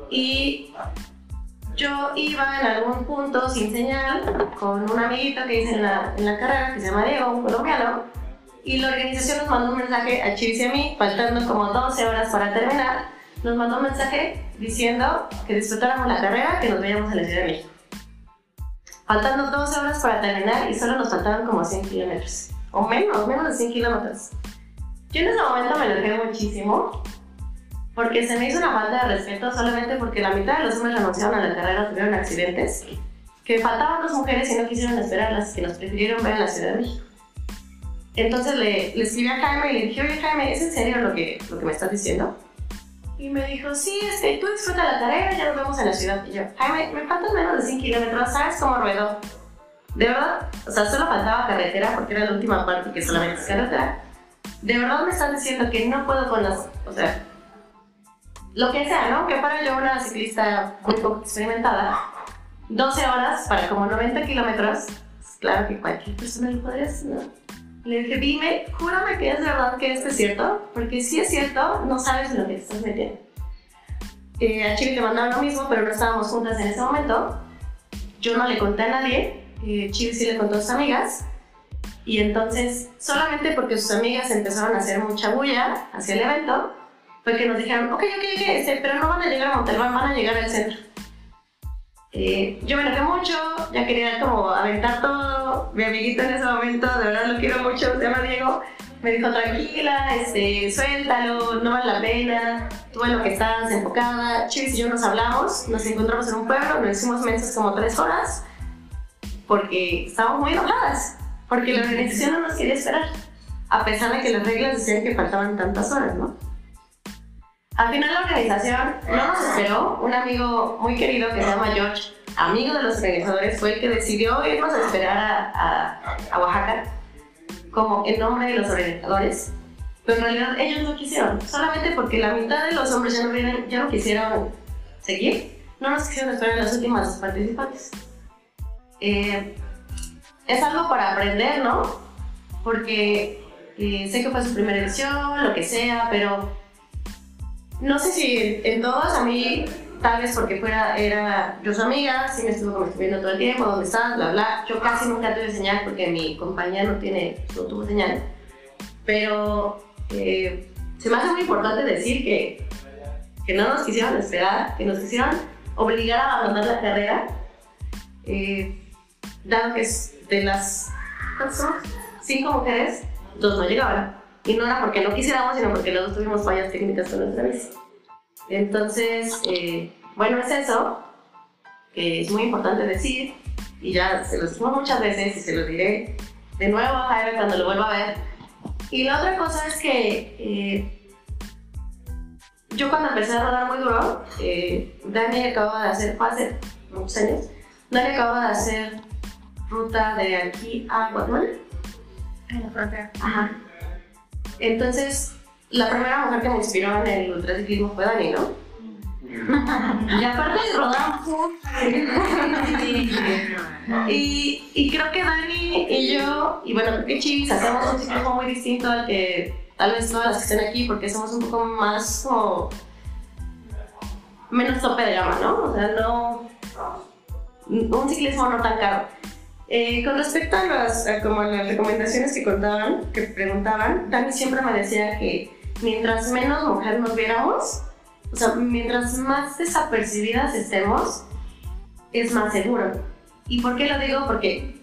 y yo iba en algún punto sin señal con un amiguito que hice en la, en la carrera que se llama Diego, un colombiano, y la organización nos mandó un mensaje a Chivis y a mí, faltando como 12 horas para terminar, nos mandó un mensaje diciendo que disfrutáramos la carrera, que nos veíamos en la Ciudad de México. Faltando 12 horas para terminar y solo nos faltaban como 100 kilómetros, o menos, menos de 100 kilómetros. Yo en ese momento me enojé muchísimo porque se me hizo una falta de respeto solamente porque la mitad de los hombres renunciaron a la carrera, tuvieron accidentes, que faltaban dos mujeres y no quisieron esperarlas, que nos prefirieron ver en la Ciudad de México. Entonces le, le escribí a Jaime y le dije, oye Jaime, ¿es en serio lo que, lo que me estás diciendo? Y me dijo, sí, este, tú disfruta la carrera, ya nos vemos en la ciudad. Y yo, Jaime, me faltan menos de 100 kilómetros, ¿sabes cómo ruedo? De verdad, o sea, solo faltaba carretera porque era la última parte que solamente es carretera. De verdad me estás diciendo que no puedo con las, o sea, lo que sea, ¿no? Que para yo una ciclista muy poco experimentada, 12 horas para como 90 kilómetros, pues claro que cualquier persona lo podría hacer, ¿no? Le dije, dime, júrame que es verdad que esto es cierto, porque si es cierto, no sabes en lo que te estás metiendo. Eh, a Chivi le mandaron lo mismo, pero no estábamos juntas en ese momento. Yo no le conté a nadie, eh, Chivi sí le contó a sus amigas, y entonces, solamente porque sus amigas empezaron a hacer mucha bulla hacia el evento, fue que nos dijeron, ok, ok, ok, este, pero no van a llegar a Montalbán, van a llegar al centro. Eh, yo me enojé mucho, ya quería como aventar todo. Mi amiguito en ese momento, de verdad lo quiero mucho, se llama Diego, me dijo tranquila, este, suéltalo, no vale la pena, tú en lo que estás enfocada. Chivis y yo nos hablamos, nos encontramos en un pueblo, nos hicimos mensajes como tres horas, porque estábamos muy enojadas, porque la organización no nos quería esperar, a pesar de que las reglas decían que faltaban tantas horas, ¿no? Al final la organización no nos esperó. Un amigo muy querido que se llama George, amigo de los organizadores, fue el que decidió irnos a esperar a, a, a Oaxaca como en nombre de los organizadores. Pero en realidad ellos no quisieron, solamente porque la mitad de los hombres ya no, vienen, ya no quisieron seguir, no nos quisieron esperar a las últimas participantes. Eh, es algo para aprender, ¿no? porque eh, sé que fue su primera edición, lo que sea, pero no sé si en todas a mí, tal vez porque fuera, era yo su amiga, sí me estuvo como todo el tiempo, ¿dónde estás? Bla, bla. Yo casi nunca tuve señal porque mi compañía no, tiene, no tuvo señal. Pero eh, se me hace muy importante decir que, que no nos quisieron esperar, que nos quisieron obligar a abandonar la carrera, eh, dado que es de las cinco mujeres, dos no llegaban. Y no era porque no quisiéramos, sino porque los dos tuvimos fallas técnicas con nuestra bici. Entonces, eh, bueno, es eso, que es muy importante decir, y ya se lo decimos muchas veces y se lo diré de nuevo a Jaime cuando lo vuelva a ver. Y la otra cosa es que eh, yo cuando empecé a rodar muy duro, eh, Dani acababa de hacer, hace muchos años, Dani acababa de hacer ruta de aquí a Guatemala.
En la frontera.
Ajá. Entonces, la primera mujer que me inspiró en el ultraciclismo fue Dani, ¿no? y aparte de rodar y, y creo que Dani y yo, y bueno, creo que Chivis hacemos un ciclismo muy distinto al que tal vez todas las que estén aquí, porque somos un poco más como. menos tope de gama, ¿no? O sea, no. un ciclismo no tan caro. Eh, con respecto a las, a como las recomendaciones que contaban, que preguntaban, Dani siempre me decía que mientras menos mujer nos viéramos, o sea, mientras más desapercibidas estemos, es más seguro. ¿Y por qué lo digo? Porque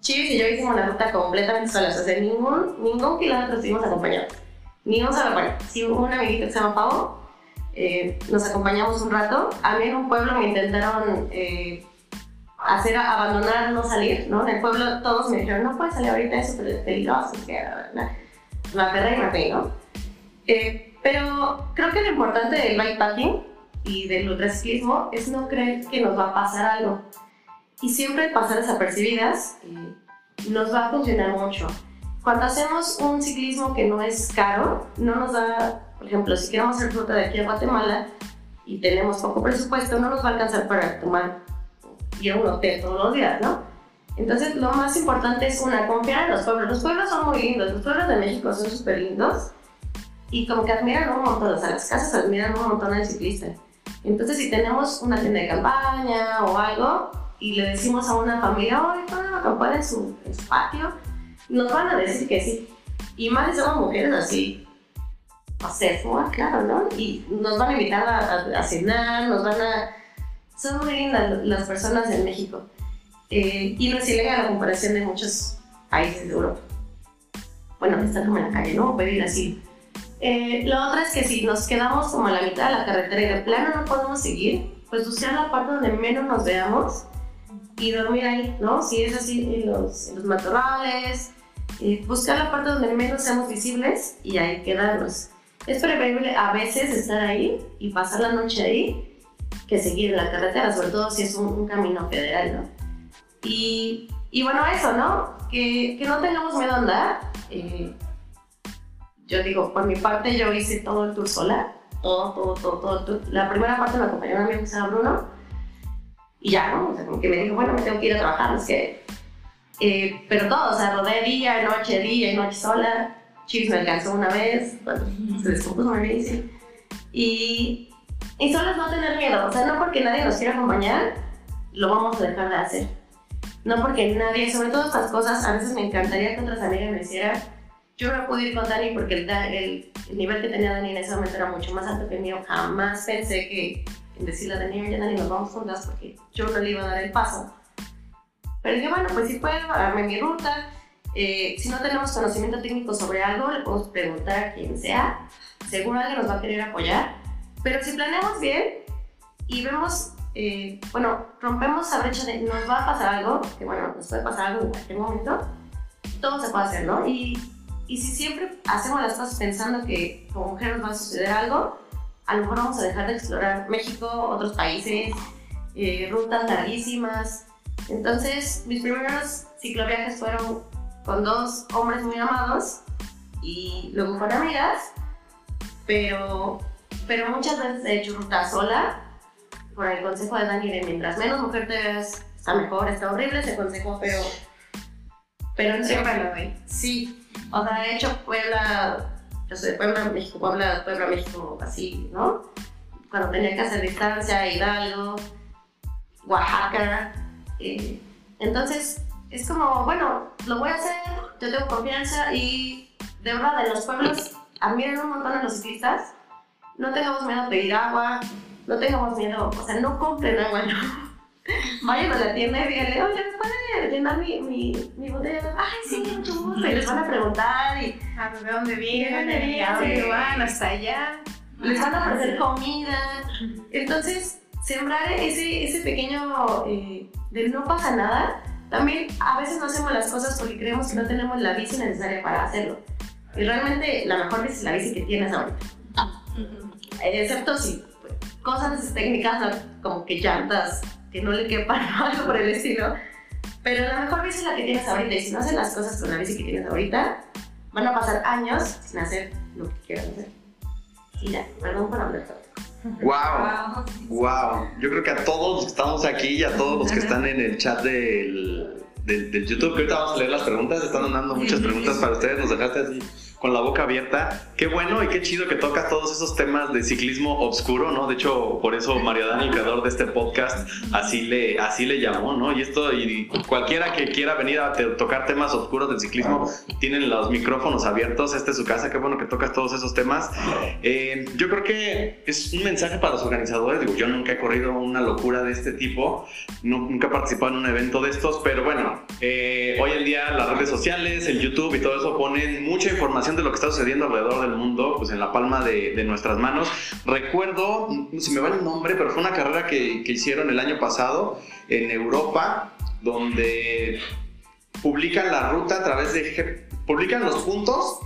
Chivis y yo hicimos la ruta completamente solas, o sea, ningún, ningún kilómetro estuvimos acompañados. Ni un solo, bueno, sí, un amiguito que se llama Pavo, eh, nos acompañamos un rato. A mí en un pueblo me intentaron eh, hacer abandonar, no salir, ¿no? En el pueblo todos me dijeron, no puedes salir ahorita, es peligroso, que la, la perra y me ¿no? Eh, pero creo que lo importante del bikepacking y del ultraciclismo es no creer que nos va a pasar algo y siempre pasar desapercibidas eh, nos va a funcionar mucho. Cuando hacemos un ciclismo que no es caro, no nos da, por ejemplo, si queremos hacer ruta de aquí a Guatemala y tenemos poco presupuesto, no nos va a alcanzar para tomar ir a un hotel todos los días, ¿no? Entonces, lo más importante es una, confiar en los pueblos. Los pueblos son muy lindos, los pueblos de México son súper lindos y como que admiran un montón, o sea, las casas admiran un montón al ciclista. Entonces, si tenemos una tienda de campaña o algo, y le decimos a una familia, oye, ¿pueden acampar en su, en su patio? Nos van a decir que sí. Y más si somos mujeres así, o sea, claro, ¿no? Y nos van a invitar a, a, cenar, nos van a... Son muy lindas las personas en México. Eh, y no es ilegal la comparación de muchos países de Europa. Bueno, están como en la calle, ¿no? Puede ir así. Eh, lo otro es que si nos quedamos como a la mitad de la carretera y de plano no podemos seguir, pues buscar la parte donde menos nos veamos y dormir ahí, ¿no? Si es así en los, en los matorrales, eh, buscar la parte donde menos seamos visibles y ahí quedarnos. Es preferible a veces estar ahí y pasar la noche ahí que seguir en la carretera, sobre todo si es un, camino federal, ¿no? Y, y, bueno, eso, ¿no? Que, que, no tengamos miedo a andar. Eh, yo digo, por mi parte, yo hice todo el tour sola, todo, todo, todo, todo tour. La primera parte me acompañó un amigo que se llama Bruno, y ya, ¿no? O sea, como que me dijo, bueno, me tengo que ir a trabajar, es que... Eh, pero todo, o sea, rodé día, noche, día y noche sola. Chivis me alcanzó una vez, cuando se descompuso mi bici. Y, y solo es no tener miedo, o sea, no porque nadie nos quiera acompañar, lo vamos a dejar de hacer. No porque nadie, sobre todo estas cosas, a veces me encantaría que otras amigas me hicieran. Yo no pude ir con Dani porque el, el, el nivel que tenía Dani en ese momento era mucho más alto que el mío. Jamás pensé que en decirle a Daniel, ya Dani, nos vamos juntas porque yo no le iba a dar el paso. Pero dije, bueno, pues si puedo, darme mi ruta. Eh, si no tenemos conocimiento técnico sobre algo, le podemos preguntar a quien sea. Seguro alguien nos va a querer apoyar. Pero si planeamos bien y vemos, eh, bueno, rompemos esa brecha de nos va a pasar algo, que bueno, nos puede pasar algo en cualquier momento, todo se puede hacer, ¿no? Y, y si siempre hacemos las cosas pensando que como mujer nos va a suceder algo, a lo mejor vamos a dejar de explorar México, otros países, eh, rutas larguísimas. Entonces, mis primeros cicloviajes fueron con dos hombres muy amados y luego con amigas, pero, pero muchas veces he hecho ruta sola por el consejo de Dani de mientras menos mujer te veas, está mejor, está horrible ese consejo, pero pero en
Siempre lo doy.
Sí, o sea, he hecho Puebla, yo soy de Puebla, México, Puebla, Puebla, México, así, ¿no? Cuando tenía que hacer distancia, Hidalgo, Oaxaca. eh, entonces, es como, bueno, lo voy a hacer, yo tengo confianza y de verdad, de los pueblos, admiren un montón a los ciclistas. No tengamos miedo a pedir agua, no tengamos miedo, o sea, no compren agua, no. Vayan a la tienda y díganle, oye, ¿me puede llenar mi, mi, mi botella? Ay, sí, mucho gusto. Y les van a preguntar y
¿A de dónde
¿De
vienen?
dónde vienen?
¿A dónde van? Hasta allá.
les van a ofrecer comida. Entonces, sembrar ese, ese pequeño eh, de no pasa nada. También a veces no hacemos las cosas porque creemos que no tenemos la bici necesaria para hacerlo. Y realmente la mejor bici es la bici que tienes ahorita. Eh, Excepto si pues, cosas técnicas como que llantas que no le quepan o algo por el estilo. Pero la mejor bici es la que tienes ahorita. Y si no haces las cosas con la bici que tienes ahorita, van a pasar años sin hacer lo que quieras hacer. Y ya, perdón por hablar tanto.
Wow. Wow, yo creo que a todos los que estamos aquí y a todos los que están en el chat del, del, del YouTube, que ahorita vamos a leer las preguntas, están dando muchas preguntas para ustedes, nos dejaste así con la boca abierta. Qué bueno y qué chido que tocas todos esos temas de ciclismo obscuro, ¿no? De hecho, por eso Mario Dani, creador de este podcast, así le, así le llamó, ¿no? Y esto, y cualquiera que quiera venir a te- tocar temas oscuros del ciclismo, tienen los micrófonos abiertos, esta es su casa, qué bueno que tocas todos esos temas. Eh, yo creo que es un mensaje para los organizadores. Digo, yo nunca he corrido una locura de este tipo, no- nunca he participado en un evento de estos, pero bueno, eh, hoy en día las redes sociales, el YouTube y todo eso ponen mucha información de lo que está sucediendo alrededor del mundo, pues en la palma de, de nuestras manos. Recuerdo, se me va el nombre, pero fue una carrera que, que hicieron el año pasado en Europa, donde publican la ruta a través de... Publican los puntos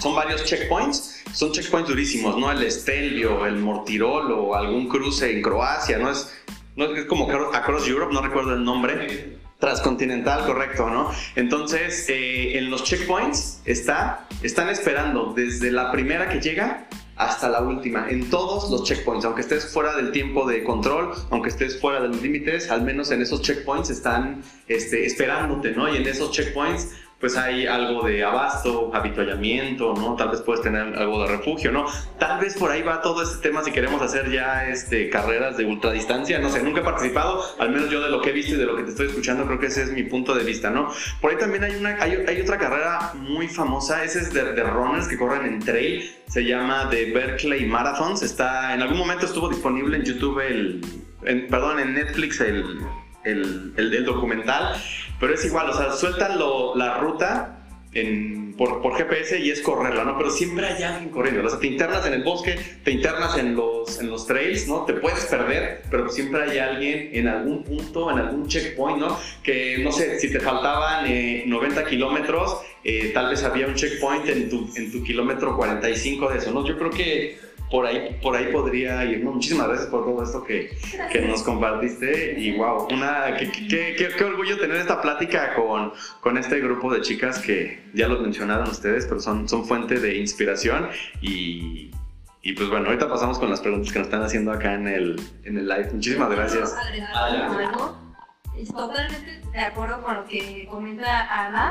son varios checkpoints, son checkpoints durísimos, ¿no? El Stelvio, el Mortirol o algún cruce en Croacia, ¿no? Es, no es como Acro- Across Europe, no recuerdo el nombre. Transcontinental, correcto, ¿no? Entonces, eh, en los checkpoints está, están esperando desde la primera que llega hasta la última, en todos los checkpoints, aunque estés fuera del tiempo de control, aunque estés fuera de los límites, al menos en esos checkpoints están este, esperándote, ¿no? Y en esos checkpoints pues hay algo de abasto, habituallamiento, ¿no? Tal vez puedes tener algo de refugio, ¿no? Tal vez por ahí va todo este tema si queremos hacer ya este, carreras de ultradistancia, no sé, nunca he participado, al menos yo de lo que he visto y de lo que te estoy escuchando, creo que ese es mi punto de vista, ¿no? Por ahí también hay, una, hay, hay otra carrera muy famosa, esa es de, runners que corren en trail, se llama The Berkeley Marathons, está, en algún momento estuvo disponible en YouTube el, perdón, en Netflix el, el, el- el documental, pero es igual, o sea, sueltan lo- la ruta en- por, por GPS y es correrla, ¿no? Pero siempre hay alguien corriendo, o sea, te internas en el bosque, te internas en los, en los trails, ¿no? Te puedes perder, pero siempre hay alguien en algún punto, en algún checkpoint, ¿no? Que, no sé, si te faltaban eh, 90 kilómetros, eh, tal vez había un checkpoint en tu, en tu kilómetro 45 de eso, ¿no? Yo creo que por ahí, por ahí podría ir, ¿no? Muchísimas gracias por todo esto que, que nos compartiste y wow, una, qué, qué- qué- qué orgullo tener esta plática con, con este grupo de chicas que ya los mencionaron ustedes, pero son, son fuente de inspiración y, y pues bueno, ahorita pasamos con las preguntas que nos están haciendo acá en el, en el live. Muchísimas gracias.
algo. Totalmente de acuerdo con lo que comenta Ana.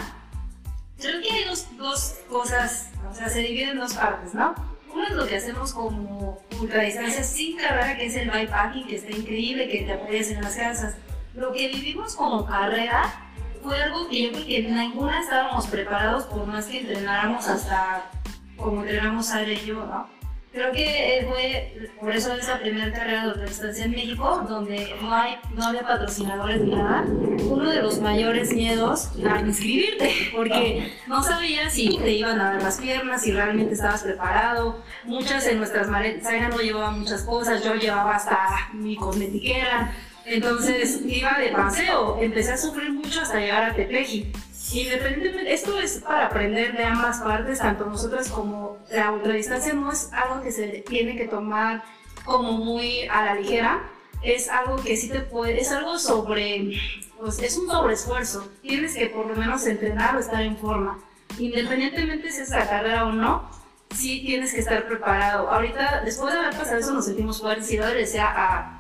Creo que hay dos, dos cosas, o sea, se dividen en dos partes, ¿no? Uno es lo que hacemos como ultradistancia sin carrera, que es el bikepacking, que está increíble, que te apoyas en las casas. Lo que vivimos como carrera fue algo que yo creo que ninguna estábamos preparados, por más que entrenáramos hasta como entrenamos a y yo, ¿no? Creo que fue por eso esa primera carrera de ultradistancia en México, donde no, hay, no había patrocinadores ni nada. Uno de los mayores miedos era inscribirte, porque no sabías si te iban a dar las piernas, si realmente estabas preparado. Muchas de nuestras maletas, Zaira no llevaba muchas cosas, yo llevaba hasta mi cosmetiquera. Entonces iba de paseo, empecé a sufrir mucho hasta llegar a Tepeji. Independientemente, esto es para aprender de ambas partes, tanto nosotras como la ultradistancia no es algo que se tiene que tomar como muy a la ligera, es algo que sí te puede, es algo sobre, pues es un sobreesfuerzo, tienes que por lo menos entrenar o estar en forma, independientemente si es la carrera o no, sí tienes que estar preparado. Ahorita, después de haber pasado eso, nos sentimos fuertes y yo le decía a,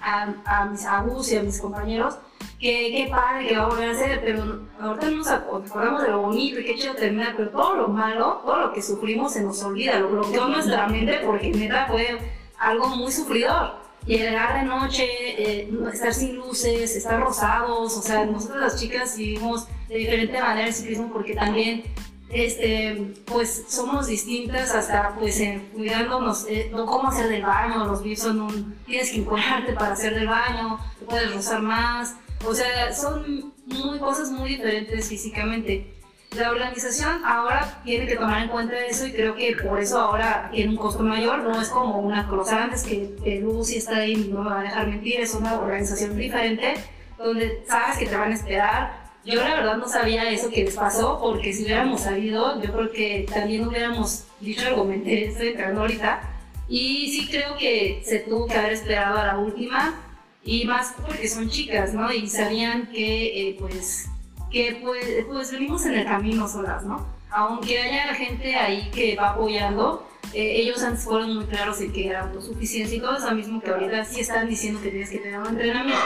a, a mis a Gus y a mis compañeros, Qué, qué padre que va a volver a hacer, pero ahorita nos acordamos de lo bonito y qué chido terminar, pero todo lo malo, todo lo que sufrimos se nos olvida, lo bloqueó nuestra mente porque neta fue algo muy sufridor. Llegar de noche, eh, estar sin luces, estar rosados, o sea, nosotros las chicas vivimos de diferente manera el ciclismo porque también este, pues somos distintas hasta pues en cuidándonos, eh, cómo hacer del baño, los bifs son un, tienes que encuadrarte para hacer del baño, te puedes rozar más, o sea, son muy, cosas muy diferentes físicamente. La organización ahora tiene que tomar en cuenta eso y creo que por eso ahora tiene un costo mayor, no es como una cosa antes que, que Lucy está ahí, no me va a dejar mentir, es una organización diferente donde sabes que te van a esperar, yo la verdad no sabía eso que les pasó, porque si hubiéramos sabido, yo creo que también hubiéramos dicho me estoy entrando ahorita. Y sí creo que se tuvo que haber esperado a la última, y más porque son chicas, ¿no? Y sabían que, eh, pues, que pues, pues venimos en el camino solas, ¿no? Aunque haya gente ahí que va apoyando, eh, ellos antes fueron muy claros en que era autosuficiencia y todo eso mismo que ahorita sí están diciendo que tienes que tener un entrenamiento.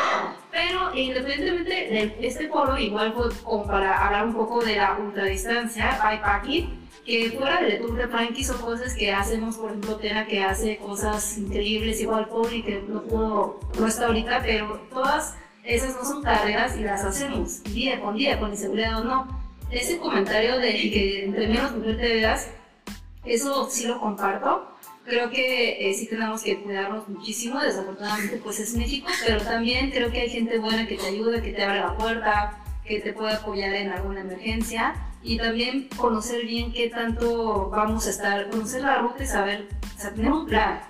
Pero independientemente de este foro, igual fue como para hablar un poco de la ultradistancia, bikepacking, que fuera del Tour de Frankie son cosas que hacemos, por ejemplo, Tena que hace cosas increíbles, igual Poli que no pudo, no está ahorita, pero todas esas no son carreras y las hacemos día con día, con inseguridad o no. Ese comentario de que entre menos mujer te veas, eso sí lo comparto. Creo que eh, sí tenemos que cuidarnos muchísimo, desafortunadamente pues es México, pero también creo que hay gente buena que te ayuda, que te abre la puerta, que te puede apoyar en alguna emergencia y también conocer bien qué tanto vamos a estar, conocer la ruta y saber, o sea, tener un plan,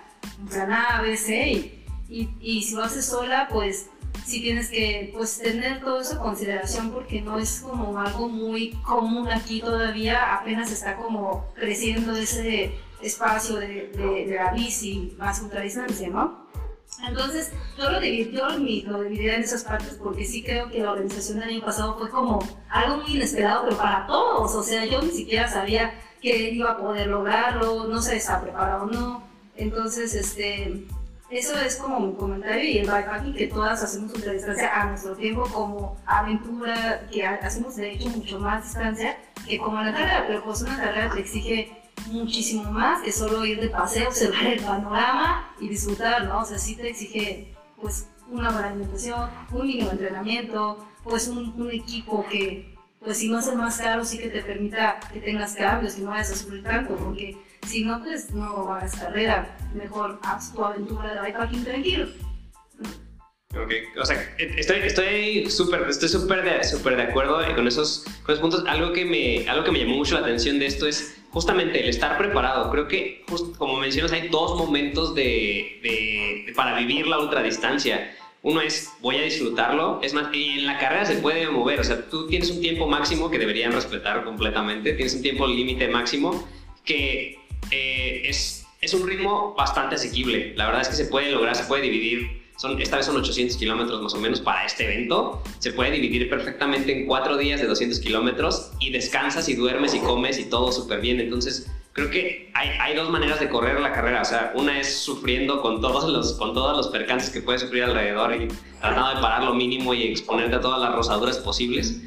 un plan A, B, C y, y, y si lo haces sola, pues sí tienes que pues, tener todo eso en consideración porque no es como algo muy común aquí todavía, apenas está como creciendo ese espacio de, de, la bici más ultradistancia, ¿no? Entonces, yo lo, dividí, yo lo dividiría en esas partes porque sí creo que la organización del año pasado fue como algo muy inesperado, pero para todos. O sea, yo ni siquiera sabía que iba a poder lograrlo, no si estaba preparado o no. Entonces, este, eso es como mi comentario y el bikepacking que todas hacemos ultra distancia a nuestro tiempo como aventura, que hacemos de hecho mucho más distancia que como la carrera, pero pues una carrera te exige muchísimo más que solo ir de paseo, observar el panorama y disfrutar, ¿no? O sea, sí te exige pues una buena alimentación, un mínimo entrenamiento, pues un, equipo que pues si no es el más caro sí que te permita que tengas cambios, que no vayas a sufrir tanto, porque si no, pues no hagas carrera. Mejor haz tu aventura de bikepacking tranquilo.
Ok, o sea, estoy estoy súper estoy súper de, de acuerdo con esos, con esos puntos. Algo que, me, algo que me llamó mucho la atención de esto es justamente el estar preparado. Creo que, como mencionas, hay dos momentos de, de, para vivir la ultradistancia. Uno es, voy a disfrutarlo. Es más, en la carrera se puede mover. O sea, tú tienes un tiempo máximo que deberían respetar completamente. Tienes un tiempo límite máximo que eh, es, es un ritmo bastante asequible. La verdad es que se puede lograr, se puede dividir. Son, esta vez son 800 kilómetros más o menos para este evento. Se puede dividir perfectamente en cuatro días de 200 kilómetros y descansas y duermes y comes y todo súper bien. Entonces, creo que hay, hay, dos maneras de correr la carrera. O sea, una es sufriendo con todos los, con todos los percances que puedes sufrir alrededor y tratando de parar lo mínimo y exponerte a todas las rosaduras posibles.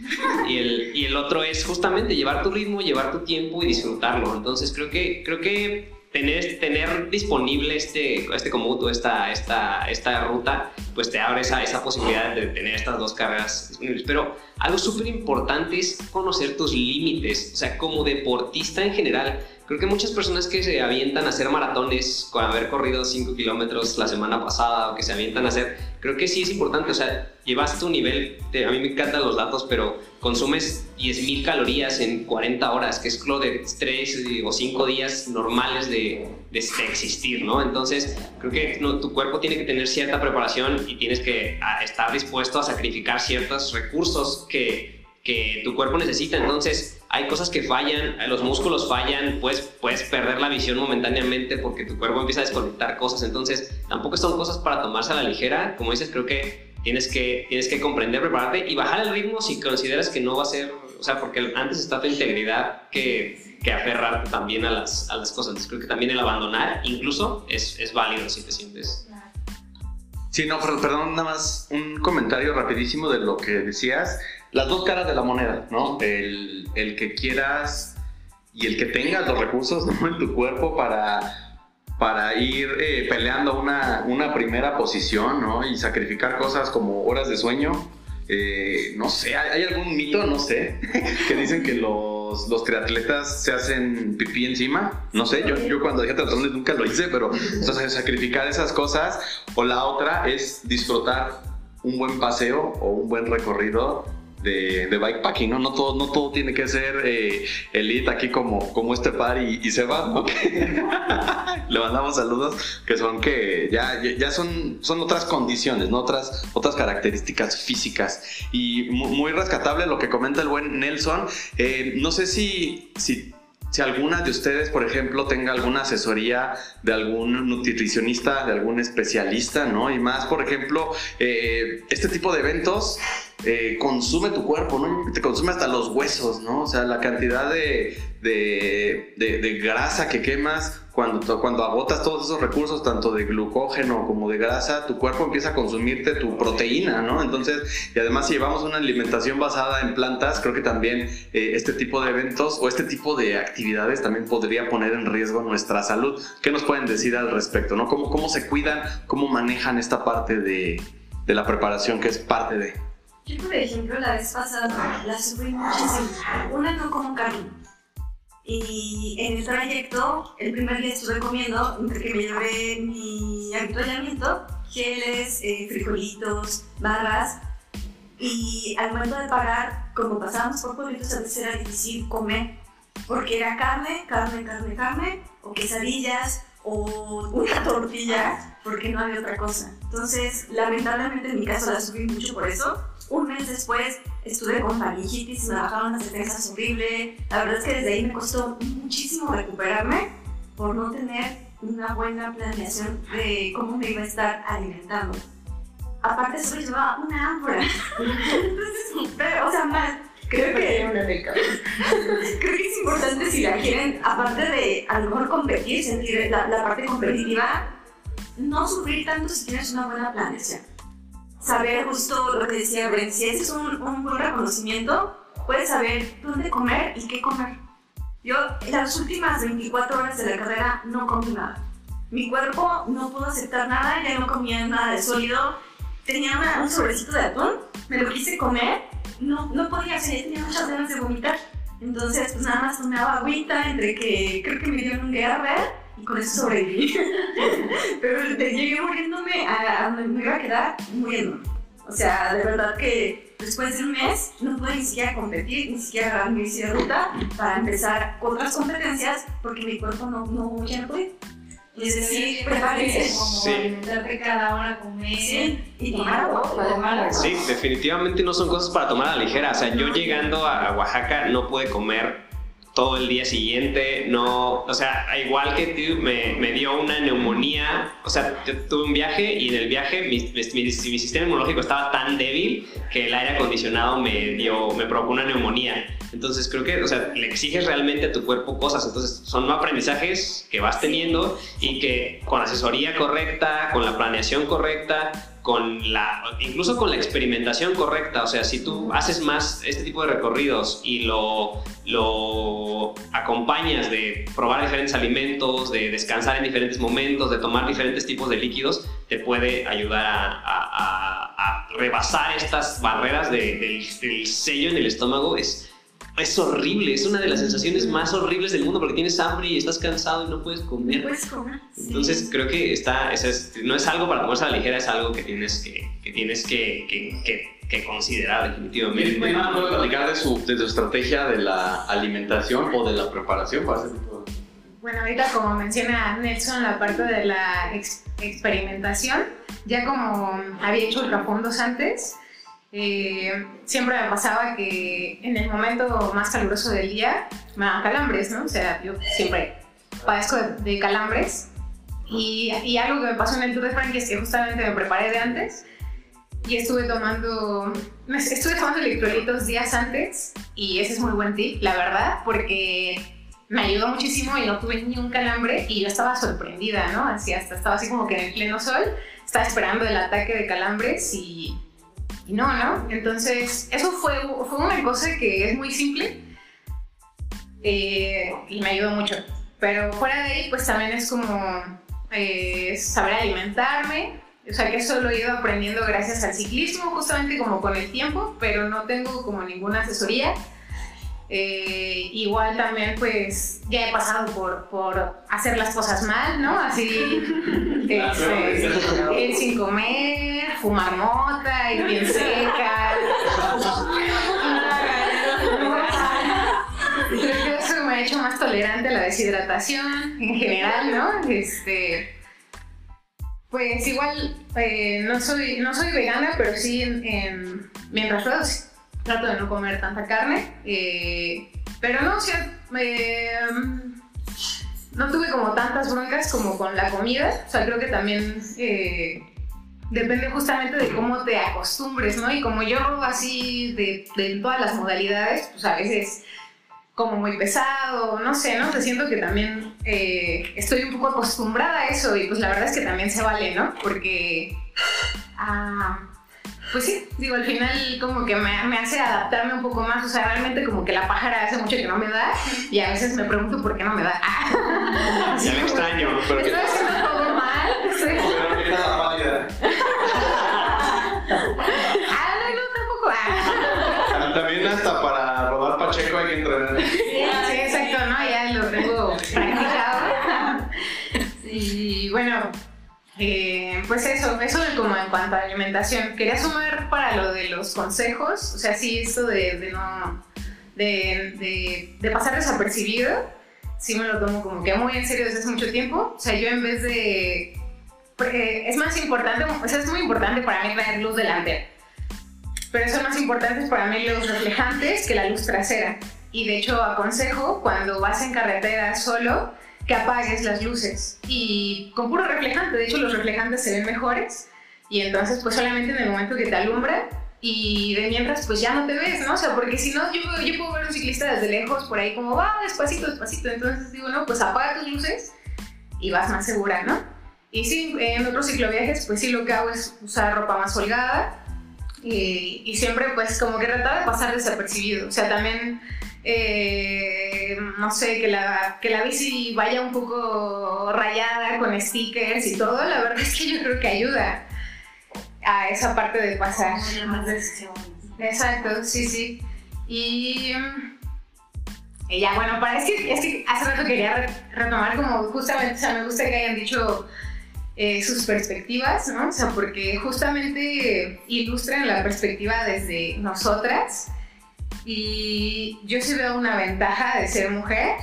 Y el, y el otro es justamente llevar tu ritmo, llevar tu tiempo y disfrutarlo. Entonces, creo que, creo que tener, tener disponible este, este comuto, esta, esta, esta ruta, pues te abre esa, esa posibilidad de tener estas dos carreras disponibles. Pero algo súper importante es conocer tus límites. O sea, como deportista en general, Creo que muchas personas que se avientan a hacer maratones con haber corrido 5 kilómetros la semana pasada o que se avientan a hacer, creo que sí es importante, o sea, llevas tu nivel, a mí me encantan los datos, pero consumes 10.000 calorías en 40 horas, que es lo de 3 o 5 días normales de, de, existir, ¿no? Entonces, creo que no, tu cuerpo tiene que tener cierta preparación y tienes que estar dispuesto a sacrificar ciertos recursos que, que tu cuerpo necesita. Entonces, hay cosas que fallan, los músculos fallan, pues puedes perder la visión momentáneamente porque tu cuerpo empieza a desconectar cosas, entonces tampoco son cosas para tomarse a la ligera, como dices, creo que tienes que, tienes que comprender, prepararte y bajar el ritmo si consideras que no va a ser, o sea, porque antes está tu integridad que, que aferrarte también a las, a las cosas, entonces creo que también el abandonar incluso es, es válido si te sientes.
Sí, no, per- perdón, nada más un comentario rapidísimo de lo que decías. Las dos caras de la moneda, ¿no? El, el que quieras y el que tengas los recursos ¿no? en tu cuerpo para, para ir eh, peleando una, una primera posición, ¿no? Y sacrificar cosas como horas de sueño. Eh, no sé, ¿hay, algún mito, no sé, que dicen que los, los triatletas se hacen pipí encima? No sé, yo, yo cuando dije triatlones nunca lo hice, pero sacrificar esas cosas. O la otra es disfrutar un buen paseo o un buen recorrido de, de bikepacking, ¿no? No todo, no todo tiene que ser eh, elite aquí como, como este par y, ¿no? Que Le mandamos saludos que son que ya, ya- son, son otras condiciones, ¿no? Otras, otras características físicas. Y mu- muy rescatable lo que comenta el buen Nelson. Eh, no sé si, si alguna de ustedes, por ejemplo, tenga alguna asesoría de algún nutricionista, de algún especialista, ¿no? Y más, por ejemplo, eh, este tipo de eventos eh, consume tu cuerpo, ¿no? Te consume hasta los huesos, ¿no? O sea, la cantidad de, de, de- de grasa que quemas cuando, cuando agotas todos esos recursos, tanto de glucógeno como de grasa, tu cuerpo empieza a consumirte tu proteína, ¿no? Entonces, y además si llevamos una alimentación basada en plantas, creo que también eh, este tipo de eventos o este tipo de actividades también podría poner en riesgo nuestra salud. ¿Qué nos pueden decir al respecto, ¿no? ¿Cómo, cómo se cuidan, cómo manejan esta parte de, de la preparación que es parte de...
Yo, por ejemplo, la vez pasada la sufrí muchísimo. Una no como carne. Y en el trayecto, el primer día estuve comiendo, entre que me llevé mi avituallamiento, geles, eh, frijolitos, barras. Y al momento de pagar, como pasábamos por pueblitos, a veces era difícil comer. Porque era carne, carne, carne, carne, o quesadillas, o una tortilla, porque no había otra cosa. Entonces, lamentablemente en mi caso la sufrí mucho por eso. Un mes después estuve con faringitis, me bajaron las defensas horrible. La verdad es que desde ahí me costó muchísimo recuperarme por no tener una buena planeación de cómo me iba a estar alimentando. Aparte, solo llevaba una ámpora. Entonces, pero, o sea, mal. Creo que, creo que es importante si la quieren, aparte de a lo mejor competir, sentir la, la parte competitiva, no sufrir tanto si tienes una buena planeación. Saber justo lo que decía Brent, si ese es un, un buen reconocimiento, puedes saber dónde comer y qué comer. Yo las últimas 24 horas de la carrera no comí nada. Mi cuerpo no pudo aceptar nada, ya no comía nada de sólido. Tenía una- un sobrecito de atún, me lo quise comer, no, no podía hacer, tenía muchas ganas de vomitar. Entonces, pues nada más tomaba agüita, entre que creo que me dieron un Gerber y con eso sobreviví. Pero te llegué muriéndome a, a donde me iba a quedar muriendo. O sea, de verdad que después de un mes no pude ni siquiera competir, ni siquiera agarrar mi bici de ruta para empezar con otras competencias porque mi cuerpo no, no ya no podía. Y es decir, prepárense.
Como
Sí.
alimentarte cada hora, comer.
Sí, y tomar agua.
Tomar agua.
Sí, definitivamente no son cosas para tomar a la ligera. O sea, yo llegando a a Oaxaca no pude comer todo el día siguiente, no, o sea, igual que tú, me, me dio una neumonía, o sea, tuve un viaje y en el viaje mi- mi- mi sistema inmunológico estaba tan débil que el aire acondicionado me dio, me provocó una neumonía. Entonces creo que, o sea, le exiges realmente a tu cuerpo cosas, entonces son aprendizajes que vas teniendo y que con asesoría correcta, con la planeación correcta, con la, incluso con la experimentación correcta, o sea, si tú haces más este tipo de recorridos y lo, acompañas de probar diferentes alimentos, de descansar en diferentes momentos, de tomar diferentes tipos de líquidos, te puede ayudar a, rebasar estas barreras de- del, del sello en el estómago. Es, es horrible, es una de las sensaciones más horribles del mundo porque tienes hambre y estás cansado y no puedes comer.
Puedes comer. sí.
Entonces creo que está, esa es- no es algo para tomarse a la ligera, es algo que tienes que, que tienes que, que- que- que considerar definitivamente.
¿Puede platicar de su, de su estrategia de la alimentación o de la preparación para ese tipo de...
Bueno, ahorita como menciona Nelson, la parte de la ex- experimentación, ya como había hecho ultrafondos antes, eh, siempre me pasaba que en el momento más caluroso del día me daban calambres, ¿no? O sea, yo siempre padezco de, de calambres. Y, y algo que me pasó en el Tour de Francia es que justamente me preparé de antes y estuve tomando, estuve tomando electrolitos días antes y ese es muy buen tip, la verdad, porque me ayudó muchísimo y no tuve ni un calambre y yo estaba sorprendida, ¿no? Así hasta estaba así como que en el pleno sol estaba esperando el ataque de calambres y, y no, ¿no? Entonces, eso fue, fue una cosa que es muy simple eh, y me ayudó mucho. Pero fuera de ahí, pues también es como eh, saber alimentarme, o sea que eso lo he ido aprendiendo gracias al ciclismo, justamente como con el tiempo, pero no tengo como ninguna asesoría. Eh, igual también pues ya he pasado por, por hacer las cosas mal, ¿no? Así, este, ir sin comer, fumar mota, ir bien seca. Creo que eso me ha hecho más tolerante a la deshidratación en general, ¿no? Este, pues igual eh, no, soy, no soy vegana, pero sí en, mientras puedo trato de no comer tanta carne. Eh, pero no, o sea, no tuve como tantas broncas como con la comida. O sea, creo que también eh, depende justamente de cómo te acostumbres, ¿no? Y como yo así de, de todas las modalidades, pues a veces como muy pesado, no sé, ¿no? Te siento que también eh, estoy un poco acostumbrada a eso y pues la verdad es que también se vale, ¿no? Porque, ah, pues sí, digo, al final como que me, me, hace adaptarme un poco más, o sea, realmente como que la pájara hace mucho que no me da y a veces me pregunto por qué no me da.
ya me extraño.
Pero estoy haciendo todo mal. Estoy... ah, no, no, tampoco.
Ah. También hasta para rodar Pacheco hay que entrenar.
Sí, exacto, ¿no? Ya lo tengo practicado. Y bueno, eh, pues eso, eso de como en cuanto a alimentación. Quería sumar para lo de los consejos, o sea, sí, esto de, de no. De, de, de, pasar desapercibido, sí me lo tomo como que muy en serio desde hace mucho tiempo. O sea, yo en vez de. Porque es más importante, o sea, es muy importante para mí traer luz delantera pero son más importantes para mí los reflejantes que la luz trasera. Y de hecho aconsejo cuando vas en carretera solo que apagues las luces y con puro reflejante. De hecho los reflejantes se ven mejores y entonces pues solamente en el momento que te alumbra y de mientras pues ya no te ves, ¿no? O sea, porque si no yo, yo puedo ver un ciclista desde lejos por ahí como va despacito, despacito. Entonces digo, no, pues apaga tus luces y vas más segura, ¿no? Y sí, en otros cicloviajes pues sí lo que hago es usar ropa más holgada y, y, siempre pues como que tratar de pasar desapercibido. O sea, también, eh, no sé, que la, que la bici vaya un poco rayada con stickers y todo, la verdad es que yo creo que ayuda a esa parte de pasar. Exacto, sí, sí. Y, y ya, bueno, para, es, que, es que hace rato quería retomar como justamente, o sea, me gusta que hayan dicho eh, sus perspectivas, ¿no? O sea, porque justamente ilustran la perspectiva desde nosotras y yo sí veo una ventaja de ser mujer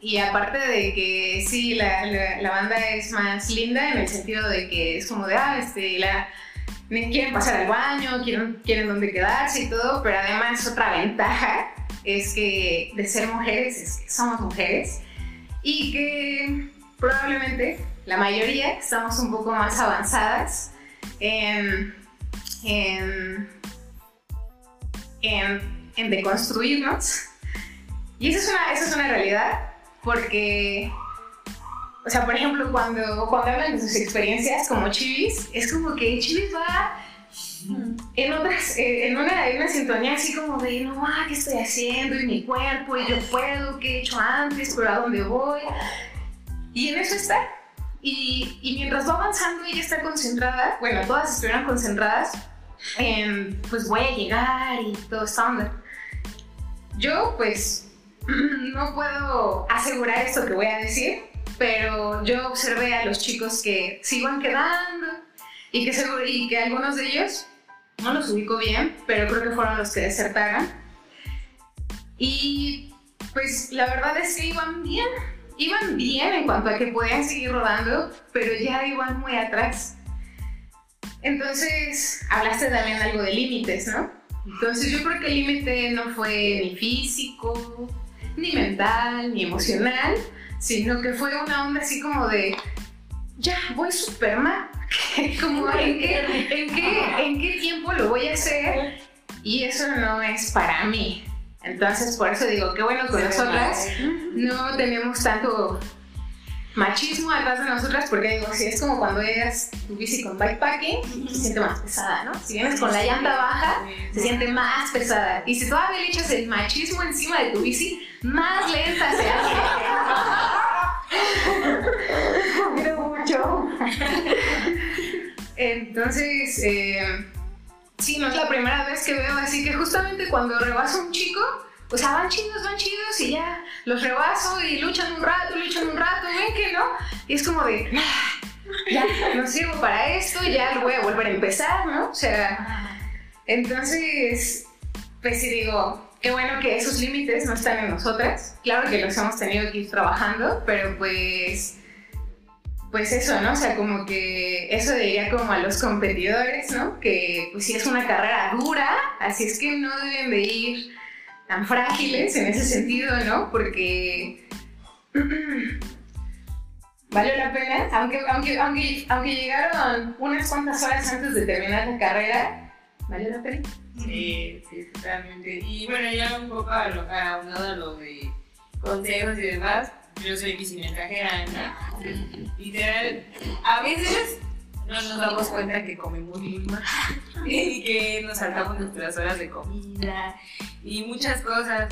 y aparte de que sí, la, la, banda es más linda en el sentido de que es como de, ah, este, la, quieren pasar al baño, quieren, quieren dónde quedarse y todo, pero además otra ventaja es que de ser mujeres es que somos mujeres y que probablemente la mayoría estamos un poco más avanzadas en, en, en deconstruirnos. Y esa es, una, esa es una realidad, porque, o sea, por ejemplo, cuando, cuando hablan de sus experiencias como Chivis, es como que Chivis va en, otras, eh, en, una, en una sintonía así como de, no, ah, ¿qué estoy haciendo? Y mi cuerpo, y yo puedo, ¿qué he hecho antes? ¿Pero a dónde voy? Y en eso está. Y, y, mientras va avanzando, ella está concentrada, bueno, todas estuvieron concentradas en, pues voy a llegar y todo está onda. Yo, pues, no puedo asegurar esto que voy a decir, pero yo observé a los chicos que se iban quedando y que, y que algunos de ellos, no los ubico bien, pero creo que fueron los que desertaron. Y pues la verdad es que iban bien, iban bien en cuanto a que podían seguir rodando, pero ya iban muy atrás. Entonces, hablaste también algo de límites, ¿no? Entonces yo creo que el límite no fue ni físico, ni mental, ni emocional, sino que fue una onda así como de, ya, voy super mal. como, ¿en qué, en, qué, ¿en qué tiempo lo voy a hacer? Y eso no es para mí. Entonces, por eso digo, qué bueno con nosotras no tenemos tanto machismo atrás de nosotras, porque digo, si es como cuando llegas tu bici con bikepacking, se siente más pesada, ¿no? Si vienes con la llanta baja, se siente más pesada. Y si todavía le echas el machismo encima de tu bici, más lenta se hace. Quiero mucho. Entonces, eh, sí, no es la primera vez que veo, así que justamente cuando rebaso a un chico, o sea, van chidos, van chidos y ya los rebaso y luchan un rato, luchan un rato, ven que no. Y es como de, "Ah, ya no sirvo para esto, ya lo voy a volver a empezar, ¿no? O sea, entonces, pues sí digo, qué bueno que esos límites no están en nosotras. Claro que los hemos tenido que ir trabajando, pero pues pues eso, ¿no? O sea, como que eso diría como a los competidores, ¿no? Que pues sí es una carrera dura, así es que no deben de ir tan frágiles en ese sentido, ¿no? Porque valió la pena, aunque, aunque, aunque, aunque llegaron unas cuantas horas antes de terminar la carrera, valió la pena.
Sí, sí, totalmente. Y bueno, ya un poco a lo, a lo de consejos y demás, yo soy bicimensajera, ¿no? Literal, a veces no nos damos cuenta que comemos muy mal y que nos saltamos nuestras horas de comida y muchas cosas.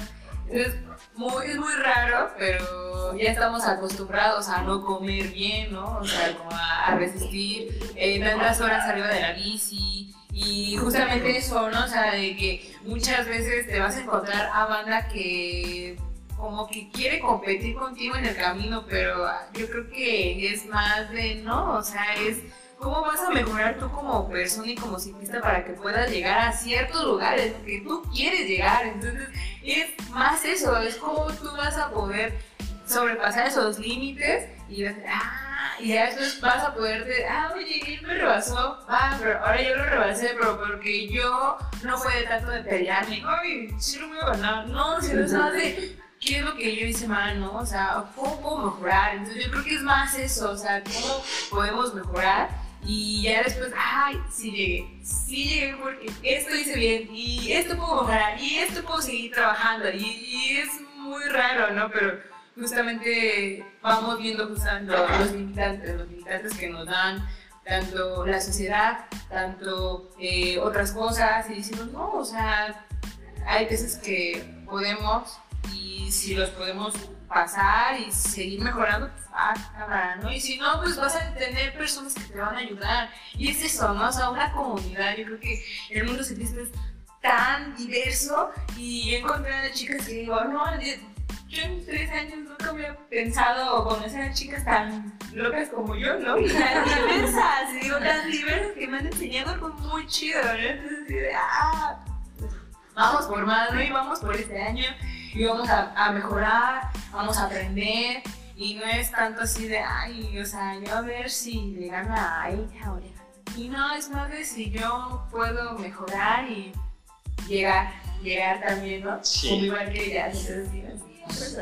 Entonces, muy- es muy raro, pero ya estamos acostumbrados a no comer bien, ¿no? O sea, como a, a resistir eh, tantas horas arriba de la bici. Y justamente eso, ¿no? O sea, de que muchas veces te vas a encontrar a banda que como que quiere competir contigo en el camino, pero yo creo que es más de, ¿no? O sea, es cómo vas a mejorar tú como persona y como ciclista para que puedas llegar a ciertos lugares que tú quieres llegar. Entonces, es más eso, es cómo tú vas a poder sobrepasar esos límites y vas a, ah, y después vas a poder de, ah, oye, él me rebasó, ah, pero ahora yo lo rebasé, pero porque yo no fue de tanto de pelearme, ay, sí lo voy a ganar, no, sino es más ¿qué es lo que yo hice mal, no? O sea, ¿cómo puedo mejorar? Entonces yo creo que es más eso, o sea, ¿cómo podemos mejorar? Y ya después, ay, sí llegué, sí llegué porque esto hice bien y esto puedo mejorar y esto puedo seguir trabajando y, es muy raro, ¿no? Pero justamente vamos viendo justamente los, los limitantes, los limitantes que nos dan tanto la sociedad, tanto eh, otras cosas y decimos, no, o sea, hay veces que podemos y si los podemos pasar y seguir mejorando, pues, ¿no? Y si no, pues vas a tener personas que te van a ayudar. Y es eso, ¿no? O sea, una comunidad. Yo creo que el mundo ciclista es tan diverso y he encontrado chicas que digo, no, yo en tres años nunca había pensado conocer a chicas tan locas como yo, ¿no? Y tan diversas, y digo, tan diversas que me han enseñado algo muy chido, ¿no? Entonces, ah, vamos por más, ¿no? Y vamos por este año y vamos a, a mejorar, vamos a aprender. Y no es tanto así de, ay, o sea, yo a ver si le gano a ella ahora. Y no, es más de si yo puedo mejorar y llegar, llegar también, ¿no?
Sí.
Como igual que ella. Entonces, sí,
Sí,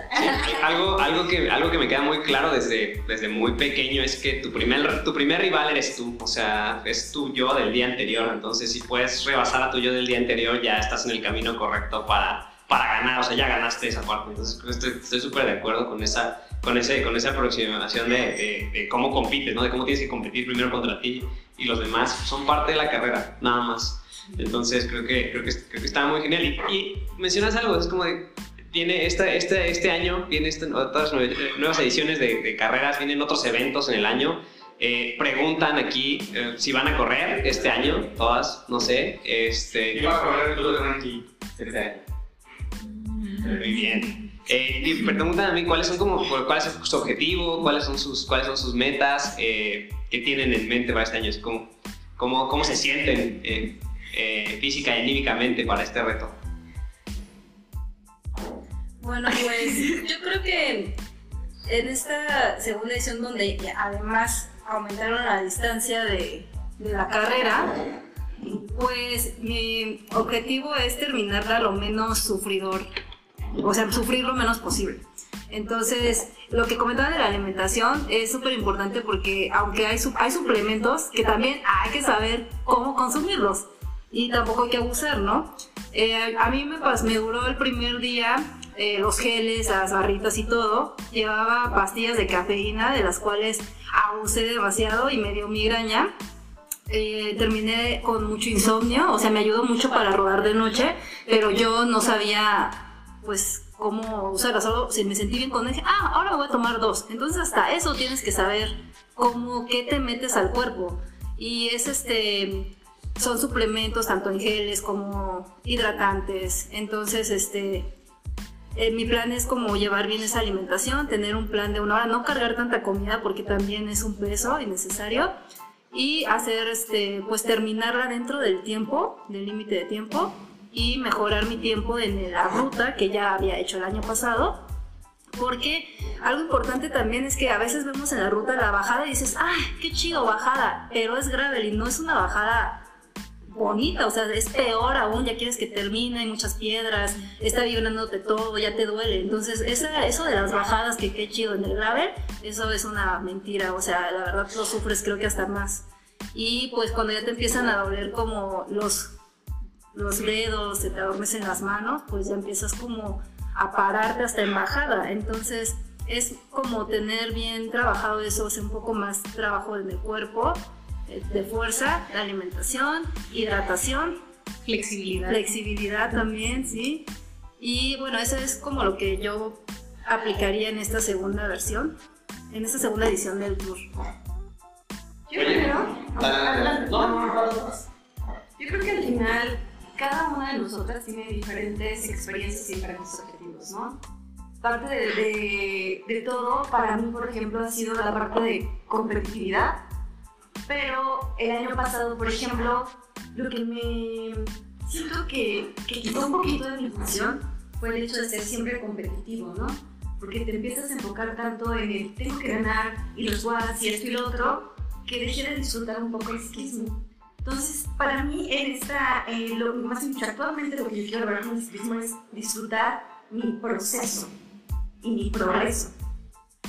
algo, algo, que, algo que me queda muy claro desde, desde muy pequeño es que tu primer, tu primer rival eres tú, o sea, es tu yo del día anterior, entonces si puedes rebasar a tu yo del día anterior ya estás en el camino correcto para, para ganar, o sea, ya ganaste esa parte, entonces estoy súper de acuerdo con esa, con, ese, con esa aproximación de, de, de cómo compites, ¿no? de cómo tienes que competir primero contra ti y los demás son parte de la carrera, nada más. Entonces creo que, creo que, creo que está muy genial. Y, y mencionas algo, es como de, viene este, este, este año, vienen otras nue- nuevas ediciones de, de carreras, vienen otros eventos en el año. Eh, preguntan aquí eh, si van a correr este año, todas, no sé. Este,
Iba a correr el Tour de Frankie.
este año. Muy bien. Eh, preguntan a mí cuáles son como, cuál es su objetivo, cuáles son sus, cuáles son sus metas, eh, qué tienen en mente para este año, es como, cómo, cómo se sienten eh, eh, física y anímicamente para este reto.
Bueno, pues yo creo que en esta segunda edición donde además aumentaron la distancia de, de la carrera, pues mi objetivo es terminarla lo menos sufridor, o sea, sufrir lo menos posible. Entonces, lo que comentaban de la alimentación es súper importante porque aunque hay, hay suplementos que también hay que saber cómo consumirlos y tampoco hay que abusar, ¿no? Eh, a mí me, pas- me duró el primer día
eh, los geles, las barritas y todo. Llevaba pastillas de cafeína, de las cuales abusé demasiado y me dio migraña. Eh, terminé con mucho insomnio, o sea, me ayudó mucho para rodar de noche, pero yo no sabía, pues, cómo usarla. Solo si me sentí bien con dije, ah, ahora voy a tomar dos. Entonces, hasta eso tienes que saber cómo, qué te metes al cuerpo. Y es este, son suplementos tanto en geles como hidratantes. Entonces, este, eh, mi plan es como llevar bien esa alimentación, tener un plan de una hora, no cargar tanta comida porque también es un peso innecesario y hacer, este, pues terminarla dentro del tiempo, del límite de tiempo y mejorar mi tiempo en la ruta que ya había hecho el año pasado. Porque algo importante también es que a veces vemos en la ruta la bajada y dices, ¡ay, qué chido bajada! Pero es gravel y no es una bajada bonita, o sea, es peor aún, ya quieres que termine, hay muchas piedras, está vibrándote todo, ya te duele. Entonces, esa, eso de las bajadas, que qué chido en el gravel, eso es una mentira, o sea, la verdad lo sufres creo que hasta más. Y pues cuando ya te empiezan a doler como los, los dedos, se te adormecen las manos, pues ya empiezas como a pararte hasta en bajada. Entonces, es como tener bien trabajado eso, es un poco más trabajo en el cuerpo de fuerza, de alimentación, hidratación,
Flexibilidad.
flexibilidad también, ¿sí? Y bueno, eso es como lo que yo aplicaría en esta segunda versión, en esta segunda edición del tour.
Yo creo,
no, no, no.
yo creo que al final cada una de nosotras tiene diferentes experiencias y diferentes objetivos, ¿no? Parte de, de, de todo, para mí, por ejemplo, ha sido la parte de competitividad, pero el año pasado, por ejemplo, lo que me siento que, que quitó un poquito de mi función fue el hecho de ser siempre competitivo, ¿no? Porque te empiezas a enfocar tanto en el tengo que ganar y los watts y esto y lo otro, que dejé de disfrutar un poco el ciclismo. Entonces, para mí, en esta, eh, lo más importante, actualmente lo que yo quiero lograr con el ciclismo es disfrutar mi proceso y mi progreso.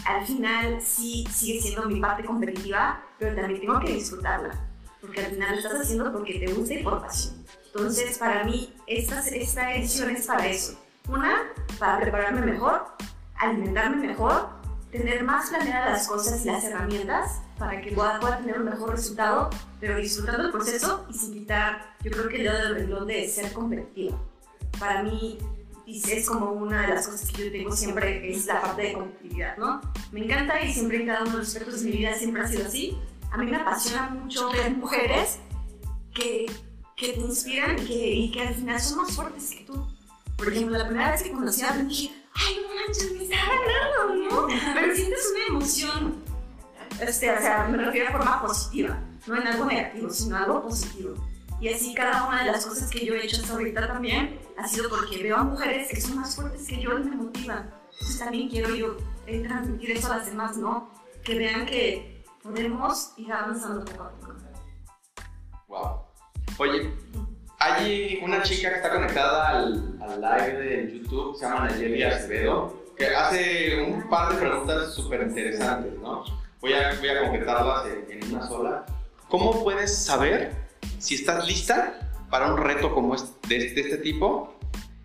Al final, sí sigue siendo mi parte competitiva, pero también tengo que disfrutarla, porque al final lo estás haciendo porque te gusta y por pasión. Entonces, para mí, esta, esta edición es para eso. Una, para prepararme mejor, alimentarme mejor, tener más planeadas las cosas y las herramientas para que pueda, pueda tener un mejor resultado, pero disfrutando el proceso y sin quitar, yo creo que el dedo del renglón de ser competitiva. Para mí, es como una de las cosas que yo tengo siempre, es la parte de competitividad, ¿no? Me encanta y siempre en cada uno de los aspectos de mi vida siempre ha sido así. A mí me apasiona mucho ver mujeres que, que te inspiran y que, y que al final son más fuertes que tú. Por ejemplo, la primera vez que conocí a Bren dije, ay, no manches, me está ganando, ¿no? Pero sientes una emoción, este, o sea, me refiero a forma positiva, no en algo negativo, sino algo positivo. Y así cada una de las cosas que yo he hecho hasta ahorita también ha sido porque veo a mujeres que son más fuertes que yo y me motivan. Entonces también quiero yo eh, transmitir eso a las demás, ¿no? Que vean que podemos ir avanzando poco a poco.
Wow. Oye, hay una chica que está conectada al, al live de YouTube, se llama Nayeli Acevedo, que hace un par de preguntas súper interesantes, ¿no? Voy a, voy a completarlas en, en una sola. ¿Cómo puedes saber si estás lista para un reto como este, de, de este tipo?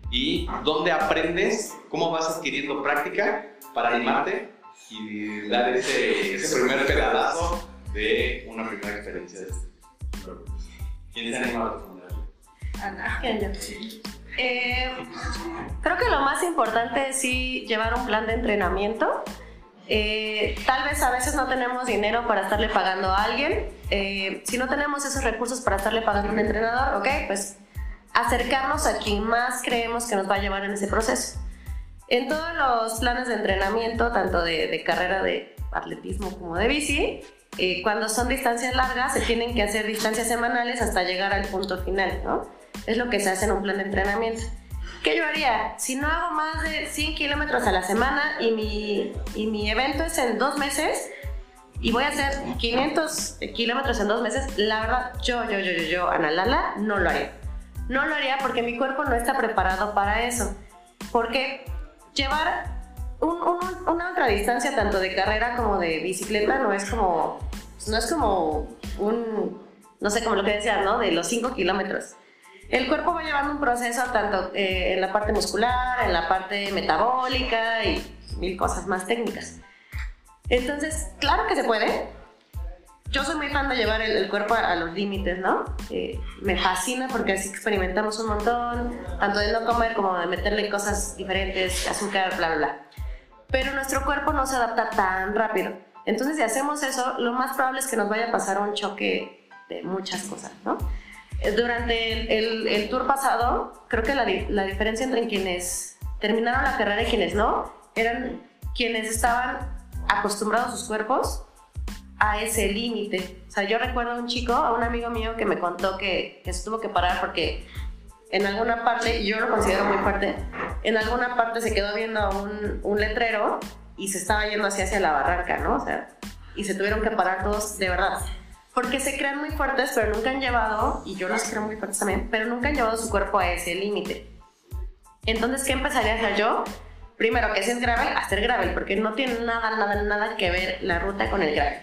¿Y dónde aprendes? ¿Cómo vas adquiriendo práctica para animarte y dar ese, ese primer pedalazo de una primera experiencia de este tipo? ¿Quién se anima a responder?
Eh, creo que lo más importante es sí llevar un plan de entrenamiento. Eh, tal vez a veces no tenemos dinero para estarle pagando a alguien. Eh, si no tenemos esos recursos para estarle pagando a un entrenador, ok, pues acercarnos a quien más creemos que nos va a llevar en ese proceso. En todos los planes de entrenamiento, tanto de, de carrera de atletismo como de bici, eh, cuando son distancias largas se tienen que hacer distancias semanales hasta llegar al punto final, ¿no? Es lo que se hace en un plan de entrenamiento. ¿Qué yo haría? Si no hago más de 100 kilómetros a la semana y mi, y mi evento es en dos meses y voy a hacer 500 kilómetros en dos meses, la verdad, yo, yo, yo, yo, yo, Ana Lala, no lo haría. No lo haría porque mi cuerpo no está preparado para eso. Porque llevar un- un- una otra distancia, tanto de carrera como de bicicleta, no es como, no es como un, no sé, como lo que decía, ¿no? De los 5 kilómetros. El cuerpo va llevando un proceso tanto eh, en la parte muscular, en la parte metabólica y mil cosas más técnicas. Entonces, claro que se puede. Yo soy muy fan de llevar el, cuerpo a, a los límites, ¿no? Eh, me fascina porque así experimentamos un montón, tanto de no comer como de meterle cosas diferentes, azúcar, bla, bla, bla. Pero nuestro cuerpo no se adapta tan rápido. Entonces, si hacemos eso, lo más probable es que nos vaya a pasar un choque de muchas cosas, ¿no? Durante el, el- tour pasado, creo que la, la diferencia entre quienes terminaron la carrera y quienes no, eran quienes estaban acostumbrados sus cuerpos a ese límite. O sea, yo recuerdo a un chico, a un amigo mío que me contó que, se tuvo que parar porque en alguna parte, yo lo considero muy fuerte, en alguna parte se quedó viendo un, un letrero y se estaba yendo hacia, hacia la barranca, ¿no? O sea, y se tuvieron que parar todos de verdad. Porque se crean muy fuertes, pero nunca han llevado, y yo los creo muy fuertes también, pero nunca han llevado su cuerpo a ese límite. Entonces, ¿qué empezaría a hacer yo? Primero, que si es gravel, hacer gravel, porque no tiene nada, nada, nada que ver la ruta con el gravel.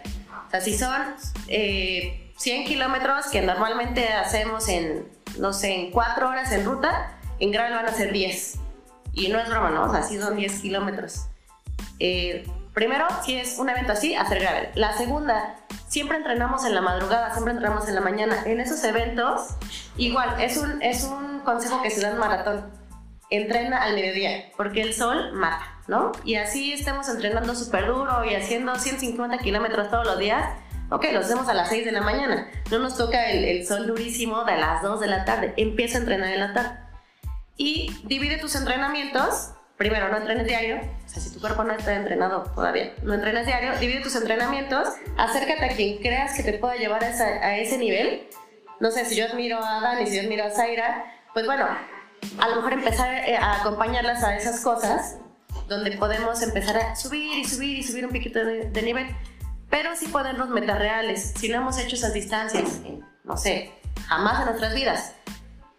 O sea, si son eh, 100 kilómetros que normalmente hacemos en, no sé, en 4 horas en ruta, en gravel van a ser 10. Y no es broma, ¿no? O sea, sí son 10 kilómetros. Eh, primero, si es un evento así, hacer gravel. La segunda, siempre entrenamos en la madrugada, siempre entrenamos en la mañana. En esos eventos, igual, es un, es un consejo que se da en maratón. Entrena al mediodía, porque el sol mata, ¿no? Y así estemos entrenando súper duro y haciendo 150 kilómetros todos los días. Ok, lo hacemos a las 6 de la mañana. No nos toca el, el sol durísimo de las 2 de la tarde. Empieza a entrenar en la tarde. Y divide tus entrenamientos. Primero, no entrenes diario. O sea, si tu cuerpo no está entrenado todavía, no entrenes diario. Divide tus entrenamientos. Acércate a quien creas que te pueda llevar a, esa- a ese nivel. No sé, si yo admiro a Dani, si yo admiro a Zaira, pues bueno, a lo mejor empezar eh, a acompañarlas a esas cosas donde podemos empezar a subir y subir y subir un poquito de, de nivel. Pero sí ponernos metas reales. Si no hemos hecho esas distancias, no sé, jamás en nuestras vidas,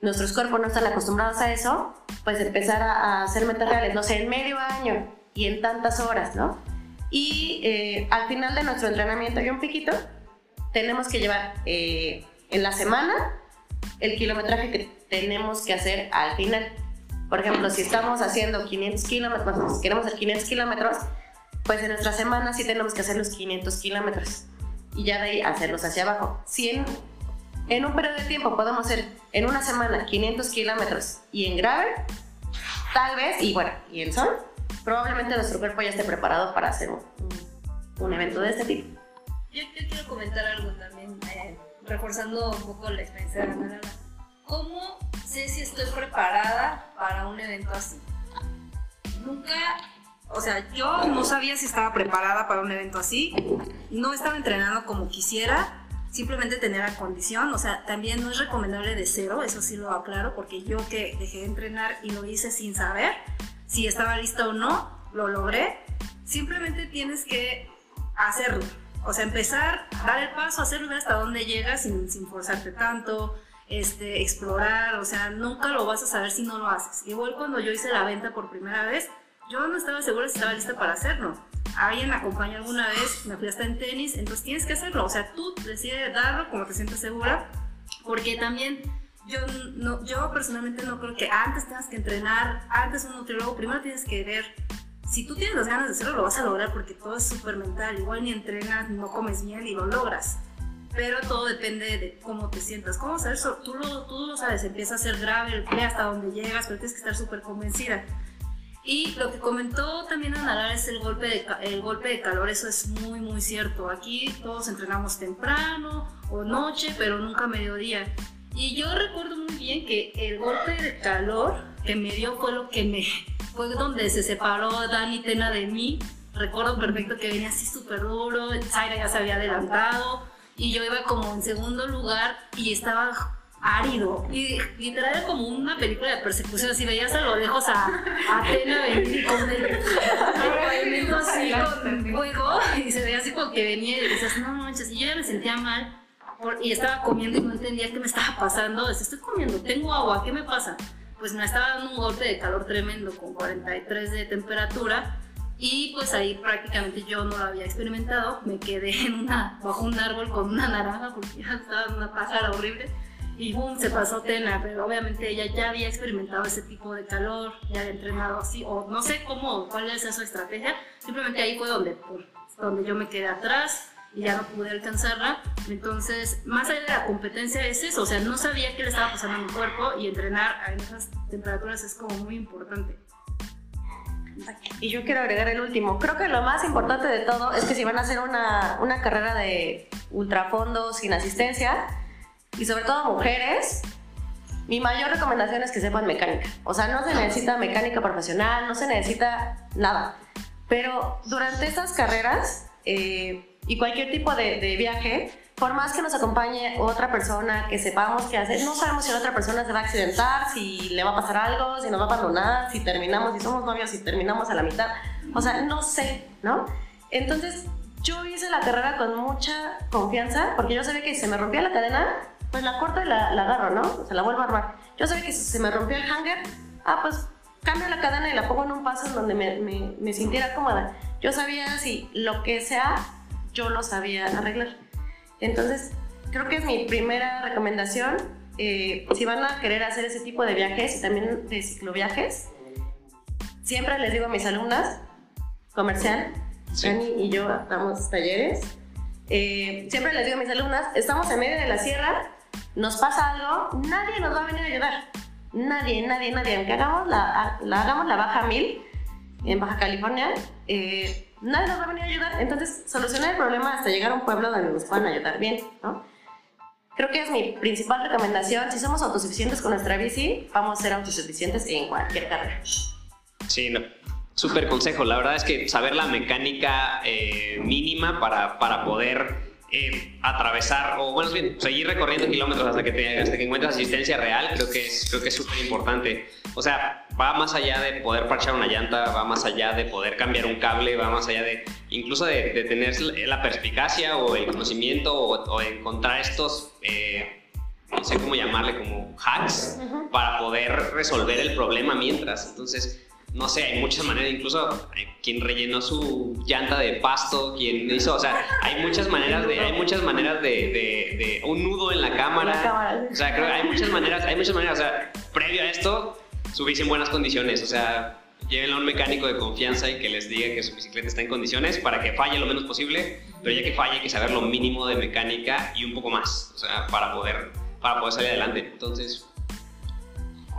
nuestros cuerpos no están acostumbrados a eso, pues empezar a, a hacer metas reales, no sé, en medio año y en tantas horas, ¿no? Y eh, al final de nuestro entrenamiento y un piquito, tenemos que llevar eh, en la semana el kilometraje que tenemos que hacer al final. Por ejemplo, si estamos haciendo 500 kilómetros, bueno, si queremos hacer 500 kilómetros, pues en nuestra semana sí tenemos que hacer los 500 kilómetros y ya de ahí hacerlos hacia abajo. Si en, un periodo de tiempo podemos hacer en una semana 500 kilómetros y en gravel, tal vez, y bueno, y en sol, probablemente nuestro cuerpo ya esté preparado para hacer un, un- evento de este tipo.
Yo, yo quiero comentar algo también, eh, reforzando un poco la experiencia de Ana. ¿Cómo sé si estoy preparada para un evento así?
Nunca, o sea, yo no sabía si estaba preparada para un evento así, no estaba entrenando como quisiera, simplemente tenía la condición, o sea, también no es recomendable de cero, eso sí lo aclaro, porque yo que dejé de entrenar y lo hice sin saber si estaba lista o no, lo logré, simplemente tienes que hacerlo, o sea, empezar, dar el paso, hacerlo hasta dónde llegas sin, sin forzarte tanto, este, explorar, o sea, nunca lo vas a saber si no lo haces. Igual cuando yo hice la venta por primera vez, yo no estaba segura si estaba lista para hacerlo. Alguien me acompañó alguna vez, me fui hasta en tenis, entonces tienes que hacerlo, o sea, tú decides darlo como te sientes segura, porque también yo, no, yo personalmente no creo que antes tengas que entrenar, antes un nutriólogo, primero tienes que ver si tú tienes las ganas de hacerlo, lo vas a lograr porque todo es súper mental. Igual ni entrenas, no comes bien y lo logras. Pero todo depende de cómo te sientas. ¿Cómo saber? Tú lo, tú lo sabes, empieza a ser grave, ve hasta donde llegas, pero tienes que estar súper convencida. Y lo que comentó también Ana Lara es el golpe, de, el golpe de calor, eso es muy, muy cierto. Aquí todos entrenamos temprano o noche, pero nunca mediodía. Y yo recuerdo muy bien que el golpe de calor que me dio fue lo que me, fue donde se separó Dani Tena de mí. Recuerdo perfecto que venía así súper duro, Zaira ya se había adelantado y yo iba como en segundo lugar y estaba árido. Y literal era como una película de persecución, así veías a lo lejos a, a Tena venir con el pavimento así con fuego y se veía así como que venía y decías, no manches, y yo ya me sentía mal por- y estaba comiendo y no entendía qué me estaba pasando. Decía, estoy comiendo, tengo agua, ¿qué me pasa? Pues me estaba dando un golpe de calor tremendo con 43 de temperatura y pues ahí prácticamente yo no lo había experimentado. Me quedé en una, bajo un árbol con una naranja porque ya estaba en una pájara horrible. Y boom, se pasó Tena, pero obviamente ella ya había experimentado ese tipo de calor, ya había entrenado así, o no sé cómo, cuál es su estrategia, simplemente ahí fue donde, donde yo me quedé atrás y ya no pude alcanzarla. Entonces, más allá de la competencia es eso, o sea, no sabía qué le estaba pasando a mi cuerpo y entrenar en esas temperaturas es como muy importante.
Y yo quiero agregar el último. Creo que lo más importante de todo es que si van a hacer una, una carrera de ultrafondo sin asistencia, y sobre todo mujeres, mi mayor recomendación es que sepan mecánica. O sea, no se necesita mecánica profesional, no se necesita nada. Pero durante estas carreras eh, y cualquier tipo de, de, viaje, por más que nos acompañe otra persona, que sepamos qué hacer, no sabemos si la otra persona se va a accidentar, si le va a pasar algo, si nos va a abandonar, si terminamos, si somos novios, si terminamos a la mitad. O sea, no sé, ¿no? Entonces, yo hice la carrera con mucha confianza, porque yo sabía que si se me rompía la cadena, pues la corto y la, la agarro, ¿no? O sea, la vuelvo a armar. Yo sabía que si se me rompió el hanger, ah, pues cambio la cadena y la pongo en un paso en donde me, me, me sintiera cómoda. Yo sabía si lo que sea, yo lo sabía arreglar. Entonces, creo que es mi primera recomendación. Eh, si van a querer hacer ese tipo de viajes y también de cicloviajes, siempre les digo a mis alumnas, comercial, sí. Dani y yo damos talleres, eh, siempre les digo a mis alumnas, estamos en medio de la sierra, nos pasa algo, nadie nos va a venir a ayudar. Nadie, nadie, nadie. Aunque hagamos la, hagamos la baja mil en Baja California, eh, nadie nos va a venir a ayudar. Entonces, solucionar el problema hasta llegar a un pueblo donde nos puedan ayudar bien, ¿no? Creo que es mi principal recomendación. Si somos autosuficientes con nuestra bici, vamos a ser autosuficientes en cualquier carrera.
Sí, no. Súper consejo. La verdad es que saber la mecánica eh, mínima para, para poder eh, atravesar o bueno, bien, seguir recorriendo kilómetros hasta que, te, hasta que encuentres asistencia real, creo que es creo que es súper importante. O sea, va más allá de poder parchar una llanta, va más allá de poder cambiar un cable, va más allá de incluso de, de tener la perspicacia o el conocimiento o, o encontrar estos eh, no sé cómo llamarle, como hacks uh -huh. para poder resolver el problema mientras. Entonces, no sé, hay muchas maneras, incluso hay quien rellenó su llanta de pasto, quien hizo, o sea, hay muchas maneras de, hay muchas maneras de, de, de un nudo en la cámara, o sea, creo que hay muchas maneras, hay muchas maneras, o sea, previo a esto, subirse en buenas condiciones, o sea, llévenlo a un mecánico de confianza y que les diga que su bicicleta está en condiciones para que falle lo menos posible, pero ya que falle hay que saber lo mínimo de mecánica y un poco más, o sea, para poder, para poder salir adelante, entonces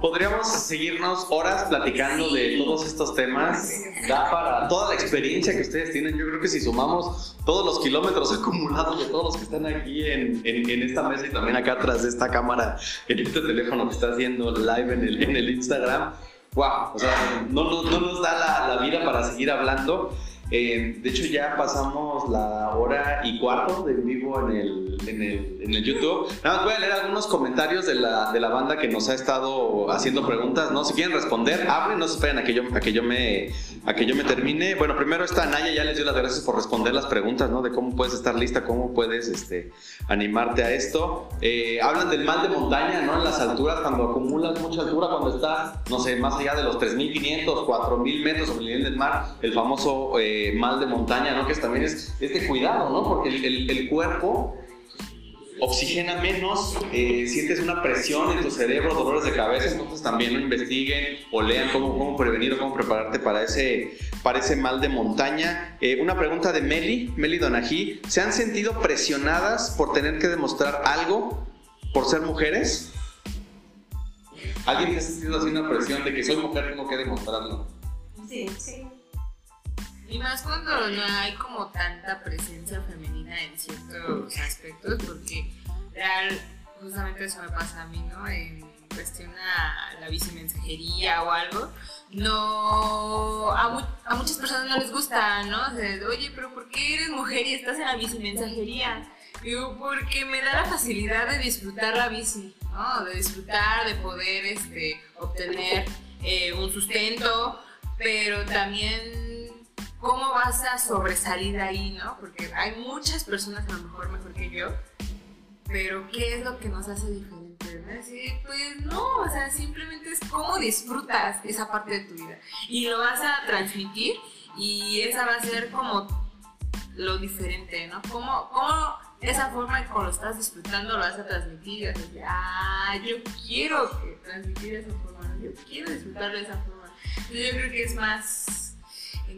Podríamos seguirnos horas platicando de todos estos temas. Da para toda la experiencia que ustedes tienen. Yo creo que si sumamos todos los kilómetros acumulados de todos los que están aquí en, en, en esta mesa y también acá atrás de esta cámara, en este teléfono que está haciendo live en el, en el Instagram, wow, o sea, no, no, no nos da la, la vida para seguir hablando. Eh, de hecho, ya pasamos la hora y cuarto de vivo en el, en el, en el YouTube. Nada más voy a leer algunos comentarios de la, de la banda que nos ha estado haciendo preguntas. ¿no? Si quieren responder, hablen, no se esperen a que, yo, a, que yo me, a que yo me termine. Bueno, primero está Naya, ya les dio las gracias por responder las preguntas, ¿no? De cómo puedes estar lista, cómo puedes este, animarte a esto. Eh, hablan del mal de montaña, ¿no? En las alturas, cuando acumulas mucha altura, cuando estás, no sé, más allá de los 3.500, 4.000 metros sobre el nivel del mar, el famoso... Eh, mal de montaña, ¿no? Que también es, es de cuidado, ¿no? Porque el, el, cuerpo oxigena menos, eh, sientes una presión en tu cerebro, dolores de cabeza, entonces también investiguen o lean cómo, cómo prevenir o cómo prepararte para ese, para mal de montaña. Eh, una pregunta de Meli, Meli Donají, ¿se han sentido presionadas por tener que demostrar algo por ser mujeres? ¿Alguien ha sentido así una presión de que soy mujer, tengo que demostrarlo?
Sí, sí. Y más cuando no hay como tanta presencia femenina en ciertos aspectos, porque real, justamente eso me pasa a mí, ¿no? En cuestión a la bicimensajería o algo, no, a, mu a, muchas personas no les gusta, ¿no? O Oye, pero ¿por qué eres mujer y estás en la bicimensajería? Digo, porque me da la facilidad de disfrutar la bici, ¿no? De disfrutar, de poder este, obtener eh, un sustento, pero también cómo vas a sobresalir ahí, ¿no? Porque hay muchas personas a lo mejor mejor que yo, pero ¿qué es lo que nos hace diferente? pues no, o sea, simplemente es cómo disfrutas esa parte de tu vida y lo vas a transmitir y esa va a ser como lo diferente, ¿no? Cómo, cómo esa forma como lo estás disfrutando lo vas a transmitir. Vas a decir, ah, yo quiero que transmitir esa forma, yo quiero disfrutar de esa forma. Yo creo que es más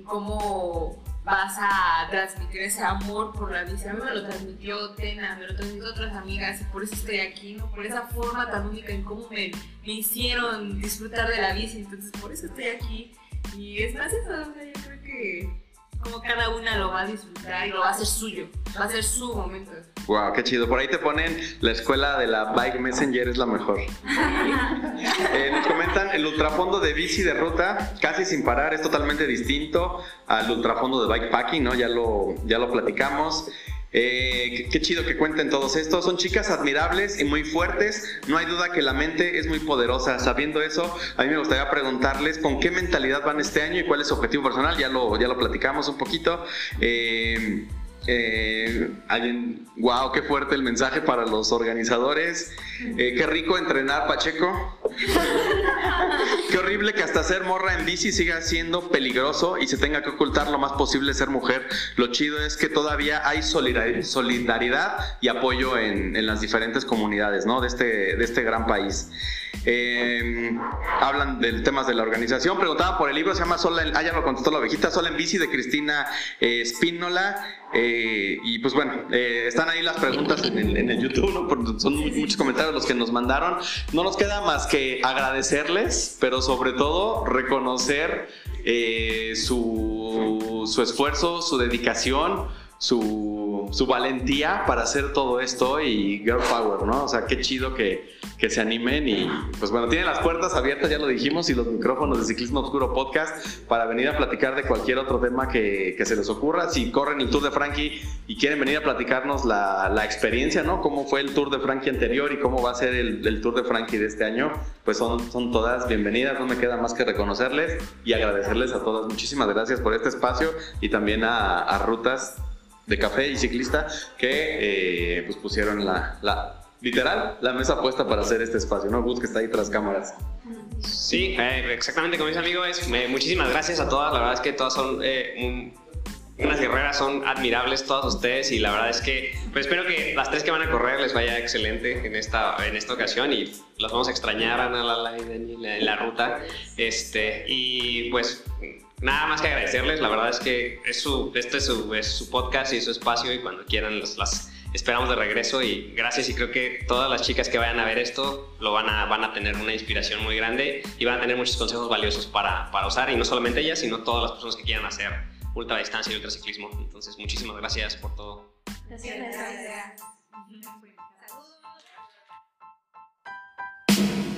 cómo vas a transmitir ese amor por la bici. A mí me lo transmitió Tena, me lo transmitió otras amigas y por eso estoy aquí. Por esa forma tan única en cómo me, me hicieron disfrutar de la bici. Entonces, por eso estoy aquí. Y es más eso, o sea, yo creo que como cada una lo va a disfrutar y lo va a hacer suyo, va a ser su momento.
Wow, qué chido. Por ahí te ponen la escuela de la Bike Messenger es la mejor. Eh, nos comentan el ultrafondo de bici de ruta, casi sin parar, es totalmente distinto al ultrafondo de bikepacking, ¿no? Ya lo, ya lo platicamos. Eh, qué, chido que cuenten todos estos. Son chicas admirables y muy fuertes. No hay duda que la mente es muy poderosa. Sabiendo eso, a mí me gustaría preguntarles con qué mentalidad van este año y cuál es su objetivo personal. Ya lo, ya lo platicamos un poquito. Eh, eh, wow, qué fuerte el mensaje para los organizadores. Eh, qué rico entrenar, Pacheco. qué horrible que hasta ser morra en bici siga siendo peligroso y se tenga que ocultar lo más posible ser mujer. Lo chido es que todavía hay solidaridad y apoyo en, en las diferentes comunidades ¿no? de, este, de este gran país. Eh, hablan del temas de la organización. Preguntaba por el libro, se llama Sola en, ah, ya lo contestó la ovejita, Sola en bici de Cristina eh, Espínola. Eh, y pues bueno, eh, están ahí las preguntas en el, en el YouTube, ¿no? Porque son muchos comentarios los que nos mandaron. No nos queda más que agradecerles, pero sobre todo reconocer su, su esfuerzo, su dedicación su, valentía para hacer todo esto y girl power, ¿no? O sea, qué chido que, que, se animen y pues bueno, tienen las puertas abiertas, ya lo dijimos, y los micrófonos de Ciclismo Oscuro Podcast para venir a platicar de cualquier otro tema que, se les ocurra. Si corren el Tour de Frankie y quieren venir a platicarnos la, experiencia, ¿no? Cómo fue el Tour de Frankie anterior y cómo va a ser el, Tour de Frankie de este año, pues son, son todas bienvenidas, no me queda más que reconocerles y agradecerles a todas. Muchísimas gracias por este espacio y también a Rutas de café y ciclista que eh, pues pusieron la, la, literal la mesa puesta para hacer este espacio, ¿no? Gus que está ahí tras cámaras.
Sí, eh, exactamente como mis amigos, es, eh, muchísimas gracias a todas, la verdad es que todas son un, unas guerreras, son admirables todas ustedes y la verdad es que pues espero que las tres que van a correr les vaya excelente en esta, en esta ocasión y las vamos a extrañar a la, en la, la ruta este, y pues Nada más que agradecerles, la verdad es que es este es su, podcast y su espacio y cuando quieran las, esperamos de regreso y gracias y creo que todas las chicas que vayan a ver esto lo van a, van a tener una inspiración muy grande y van a tener muchos consejos valiosos para, para usar y no solamente ellas, sino todas las personas que quieran hacer ultra distancia y ultraciclismo. Entonces, muchísimas gracias por todo. Gracias.
gracias. gracias.